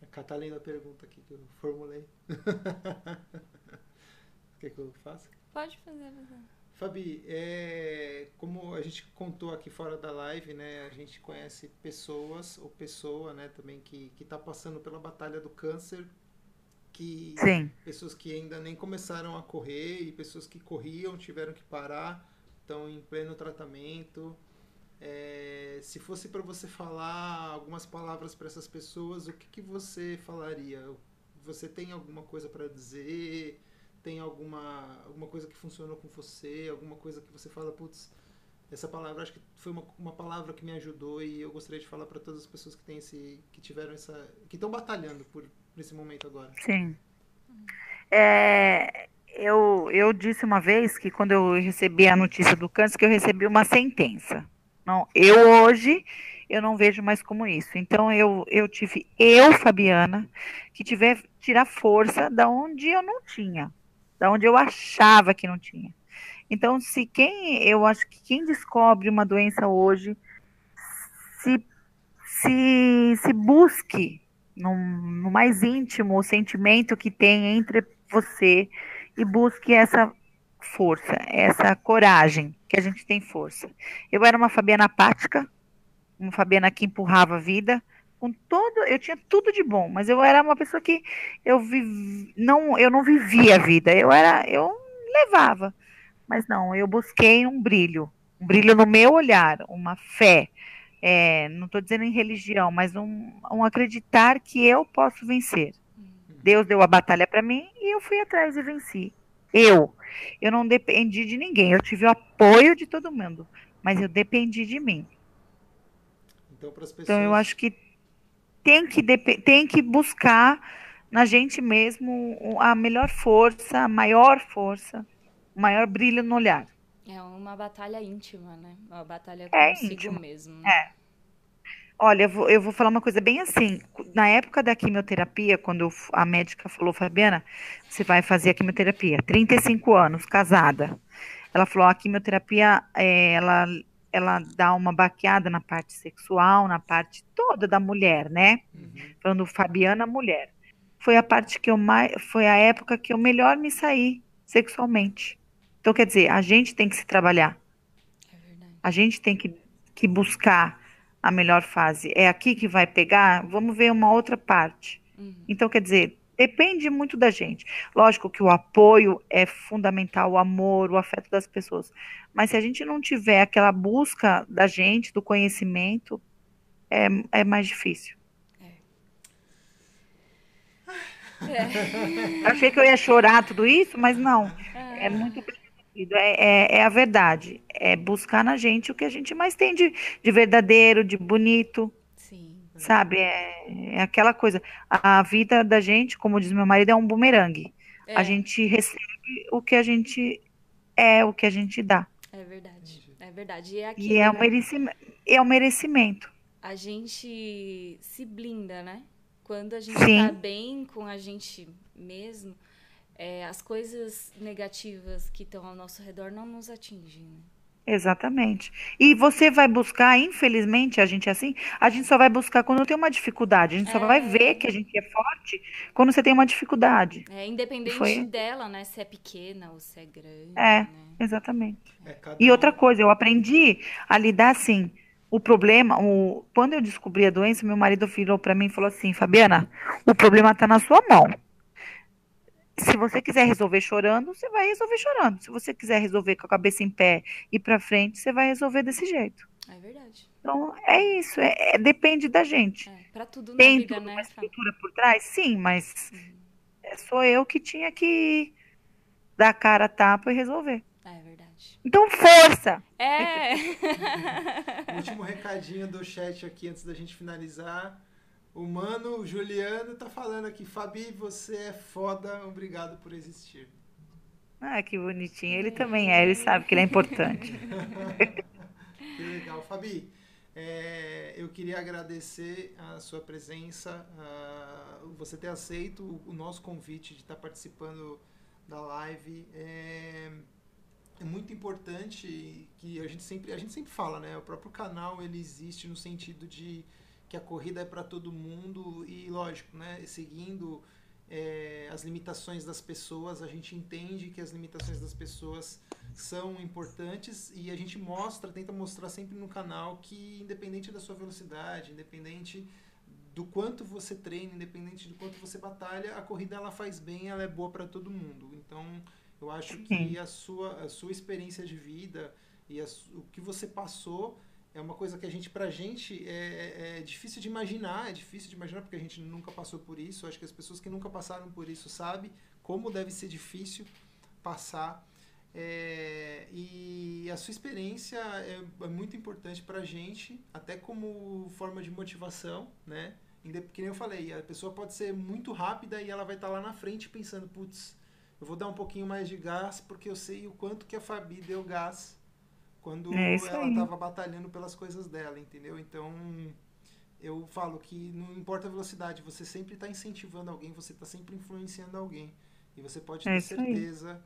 A Catalina pergunta aqui que eu formulei. Quer que eu faça? Pode fazer, você. Fabi, é, como a gente contou aqui fora da live, né, a gente conhece pessoas ou pessoa, né, também que que está passando pela batalha do câncer, que Sim. pessoas que ainda nem começaram a correr e pessoas que corriam tiveram que parar estão em pleno tratamento. É, se fosse para você falar algumas palavras para essas pessoas, o que, que você falaria? Você tem alguma coisa para dizer? Tem alguma, alguma coisa que funcionou com você? Alguma coisa que você fala, putz, essa palavra acho que foi uma, uma palavra que me ajudou e eu gostaria de falar para todas as pessoas que têm esse, que tiveram essa, que estão batalhando por, por esse momento agora. Sim. É, eu, eu disse uma vez que quando eu recebi a notícia do câncer, que eu recebi uma sentença. Não, eu hoje eu não vejo mais como isso. Então eu, eu tive eu, Fabiana, que tiver tirar força da onde eu não tinha, da onde eu achava que não tinha. Então, se quem eu acho que quem descobre uma doença hoje se se, se busque no, no mais íntimo o sentimento que tem entre você e busque essa força, essa coragem, que a gente tem força. Eu era uma Fabiana apática, uma Fabiana que empurrava a vida, com todo, eu tinha tudo de bom, mas eu era uma pessoa que eu viv, não, eu não vivia a vida, eu era, eu levava, mas não, eu busquei um brilho, um brilho no meu olhar, uma fé, é, não estou dizendo em religião, mas um, um acreditar que eu posso vencer. Deus deu a batalha para mim e eu fui atrás e venci. Eu. Eu não dependi de ninguém. Eu tive o apoio de todo mundo. Mas eu dependi de mim. Então, pessoas... então eu acho que tem que, tem que buscar na gente mesmo a melhor força, a maior força, o maior brilho no olhar. É uma batalha íntima, né? Uma batalha é consigo íntimo. mesmo. É. Olha, eu vou, eu vou falar uma coisa bem assim. Na época da quimioterapia, quando a médica falou, Fabiana, você vai fazer a quimioterapia, 35 anos, casada. Ela falou, a quimioterapia, é, ela, ela dá uma baqueada na parte sexual, na parte toda da mulher, né? Uhum. Falando Fabiana, mulher. Foi a parte que eu mais, foi a época que eu melhor me saí sexualmente. Então, quer dizer, a gente tem que se trabalhar. É a gente tem que, que buscar a melhor fase. É aqui que vai pegar? Vamos ver uma outra parte. Uhum. Então, quer dizer, depende muito da gente. Lógico que o apoio é fundamental, o amor, o afeto das pessoas. Mas se a gente não tiver aquela busca da gente, do conhecimento, é, é mais difícil. É. É. Achei que eu ia chorar tudo isso, mas não. É, é muito é, é, é, a verdade. É buscar na gente o que a gente mais tem de, de verdadeiro, de bonito. Sim. Sabe? É, é aquela coisa. A vida da gente, como diz meu marido, é um bumerangue. É. A gente recebe o que a gente é o que a gente dá. É verdade. É verdade. E é, e é, um né? merecimento, é um merecimento. A gente se blinda, né? Quando a gente Sim. tá bem com a gente mesmo, é, as coisas negativas que estão ao nosso redor não nos atingem. Né? Exatamente. E você vai buscar, infelizmente, a gente é assim, a gente só vai buscar quando tem uma dificuldade. A gente só vai ver que a gente é forte quando você tem uma dificuldade. É independente Foi- dela, né? Se é pequena ou se é grande. É. né? Exatamente. É, E um- outra coisa, eu aprendi a lidar assim. O problema, o, quando eu descobri a doença, meu marido virou para mim e falou assim: Fabiana, o problema está na sua mão. Se você quiser resolver chorando, você vai resolver chorando. Se você quiser resolver com a cabeça em pé e para frente, você vai resolver desse jeito. É verdade. Então, é isso, é, é- depende da gente. É, pra tudo na Tem vida, uma né? Fá? estrutura por trás? Sim, mas é, sou eu que tinha que dar a cara a tapa e resolver. É verdade. Então, força! É! Último recadinho do chat aqui antes da gente finalizar. O mano Juliano tá falando aqui, Fabi, você é foda, obrigado por existir. Ah, que bonitinho. Ele também é, ele sabe que ele é importante. Que legal. Fabi, é, eu queria agradecer a sua presença, a você ter aceito o, o nosso convite de estar participando da live. É, é muito importante que a gente sempre a gente sempre fala, né? O próprio canal ele existe no sentido de que a corrida é para todo mundo e lógico, né? Seguindo é, as limitações das pessoas, a gente entende que as limitações das pessoas são importantes e a gente mostra, tenta mostrar sempre no canal que independente da sua velocidade, independente do quanto você treina, independente do quanto você batalha, a corrida ela faz bem, ela é boa para todo mundo. Então, eu acho que a sua, a sua experiência de vida e a o que você passou é uma coisa que a gente, pra gente, é, é difícil de imaginar, é difícil de imaginar porque a gente nunca passou por isso. Acho que as pessoas que nunca passaram por isso sabem como deve ser difícil passar. É, e a sua experiência é, é muito importante pra gente, até como forma de motivação, né? Que nem eu falei, a pessoa pode ser muito rápida e ela vai estar lá na frente pensando, putz, eu vou dar um pouquinho mais de gás porque eu sei o quanto que a Fabi deu gás quando É ela estava batalhando pelas coisas dela, entendeu? Então, eu falo que não importa a velocidade, você sempre está incentivando alguém, você está sempre influenciando alguém. E você pode É ter isso aí. certeza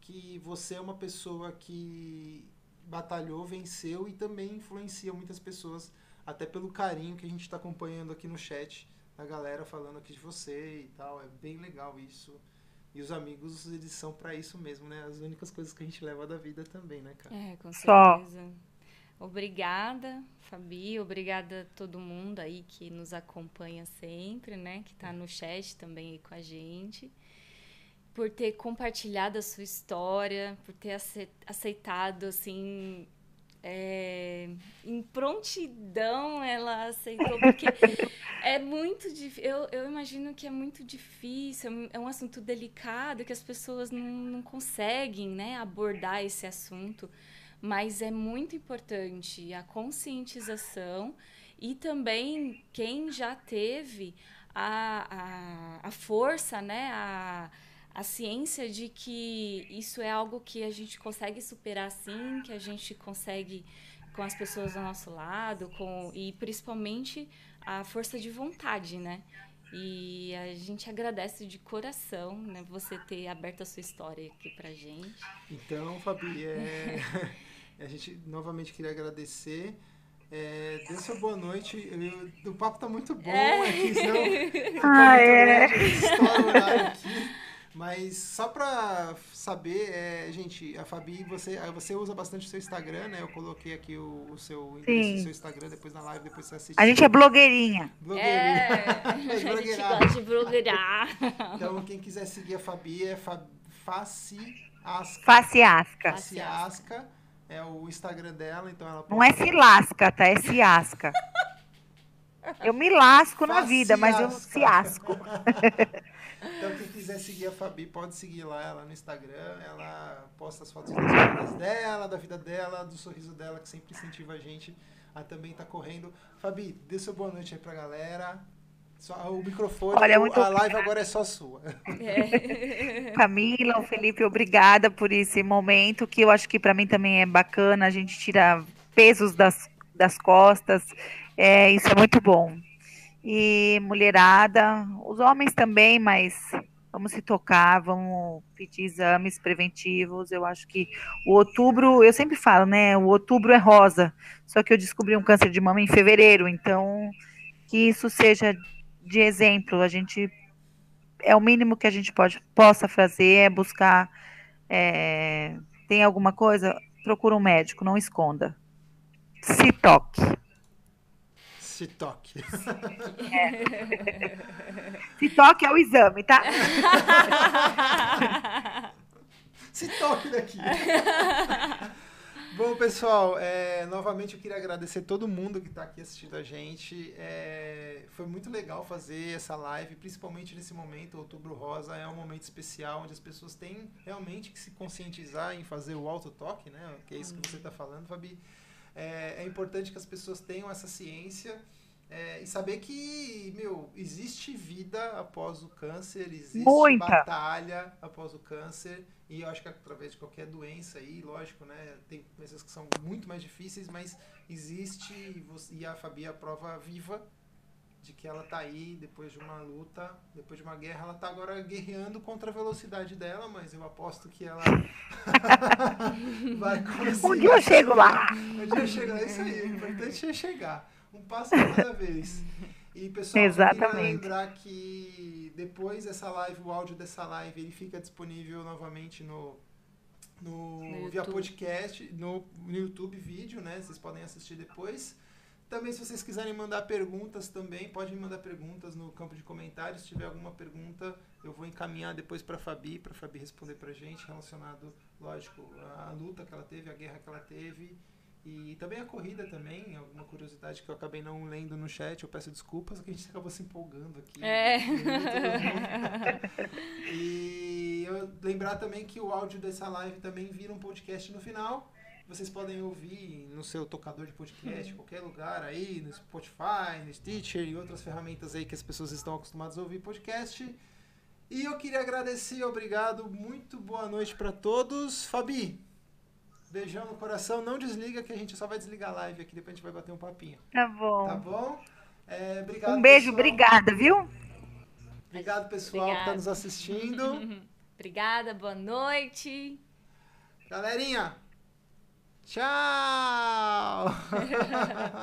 que você é uma pessoa que batalhou, venceu e também influencia muitas pessoas, até pelo carinho que a gente está acompanhando aqui no chat, a galera falando aqui de você e tal. É bem legal isso. E os amigos, eles são para isso mesmo, né? As únicas coisas que a gente leva da vida também, né, cara? É, com Só. certeza. Obrigada, Fabi. Obrigada a todo mundo aí que nos acompanha sempre, né? Que tá no chat também aí com a gente. Por ter compartilhado a sua história, por ter ace- aceitado, assim, é, em prontidão ela aceitou, porque é muito difícil. Eu, eu imagino que é muito difícil, é um- é um assunto delicado que as pessoas não, não conseguem né, abordar esse assunto, mas é muito importante a conscientização e também quem já teve a, a, a força, né, a, a ciência de que isso é algo que a gente consegue superar sim, que a gente consegue com as pessoas ao nosso lado, com e principalmente a força de vontade, né? E a gente agradece de coração, né, você ter aberto a sua história aqui pra gente. Então, Fabi, é, a gente novamente queria agradecer. É, dê sua boa noite. Eu- o papo tá muito bom É. aqui, senão Ah, é. aqui. Mas só pra saber, é, gente, a Fabi, você, ah, você usa bastante o seu Instagram, né? Eu coloquei aqui o, o seu endereço do seu Instagram, depois na live, depois você assiste. A gente é blogueirinha. blogueirinha. É, a gente gosta de blogueirar. Então, quem quiser seguir a Fabi é Fa- Faciasca. Faciasca. Faciasca é o Instagram dela, então ela Não é se lasca, tá? É se asca. Eu me lasco na vida, mas eu se asco. Então, quem quiser seguir a Fabi, pode seguir lá ela no Instagram. Ela posta as fotos das corridas dela, da vida dela, do sorriso dela, que sempre incentiva a gente a também estar correndo. Fabi, dê sua boa noite aí pra galera. Só, o microfone, Olha, o- muito a live agora é só sua. É. Camila, o Felipe, obrigada por esse momento, que eu acho que para mim também é bacana, a gente tira pesos das, das costas, é, isso é muito bom. E mulherada, os homens também, mas vamos se tocar, vamos pedir exames preventivos. Eu acho que o outubro, eu sempre falo, né? O outubro é rosa, só que eu descobri um câncer de mama em fevereiro, então que isso seja de exemplo, a gente é o mínimo que a gente pode, possa fazer é buscar. é, tem alguma coisa? Procura um médico, não esconda. Se toque. Se toque. Se toque é o exame, tá? Se toque daqui. Bom, pessoal, é, novamente eu queria agradecer todo mundo que está aqui assistindo a gente. É, foi muito legal fazer essa live, principalmente nesse momento. Outubro Rosa é um momento especial onde as pessoas têm realmente que se conscientizar em fazer o autotoque, né? Que é isso que você está falando, Fabi. É, é importante que as pessoas tenham essa ciência é, e saber que, meu, existe vida após o câncer, existe Muita. batalha após o câncer. E eu acho que através de qualquer doença aí, lógico, né? Tem coisas que são muito mais difíceis, mas existe, e e a Fabi é a prova viva de que ela tá aí depois de uma luta, depois de uma guerra, ela tá agora guerreando contra a velocidade dela, mas eu aposto que ela vai conseguir. Um dia eu chego lá. Um dia chega, é isso aí. O importante é chegar. Um passo cada vez. E, pessoal, eu Exatamente. lembrar que depois dessa live, o áudio dessa live, ele fica disponível novamente no, no, No via podcast, no, no YouTube vídeo, né? Vocês podem assistir depois. Também, se vocês quiserem mandar perguntas também, podem mandar perguntas no campo de comentários. Se tiver alguma pergunta, eu vou encaminhar depois para a Fabi, para a Fabi responder para gente, relacionado, lógico, à luta que ela teve, à guerra que ela teve. E também a corrida também, alguma curiosidade que eu acabei não lendo no chat, eu peço desculpas, que a gente acabou se empolgando aqui. É. e eu lembrar também que o áudio dessa live também vira um podcast no final. Vocês podem ouvir no seu tocador de podcast, em qualquer lugar aí, no Spotify, no Stitcher e outras ferramentas aí que as pessoas estão acostumadas a ouvir podcast. E eu queria agradecer, obrigado, muito boa noite para todos. Fabi, beijão no coração, não desliga que a gente só vai desligar a live aqui, depois a gente vai bater um papinho. Tá bom. Tá bom? É, obrigado, Um beijo, pessoal. obrigada, viu? Obrigado, pessoal, que está Obrigada. nos assistindo. Obrigada, boa noite. Galerinha, tchau!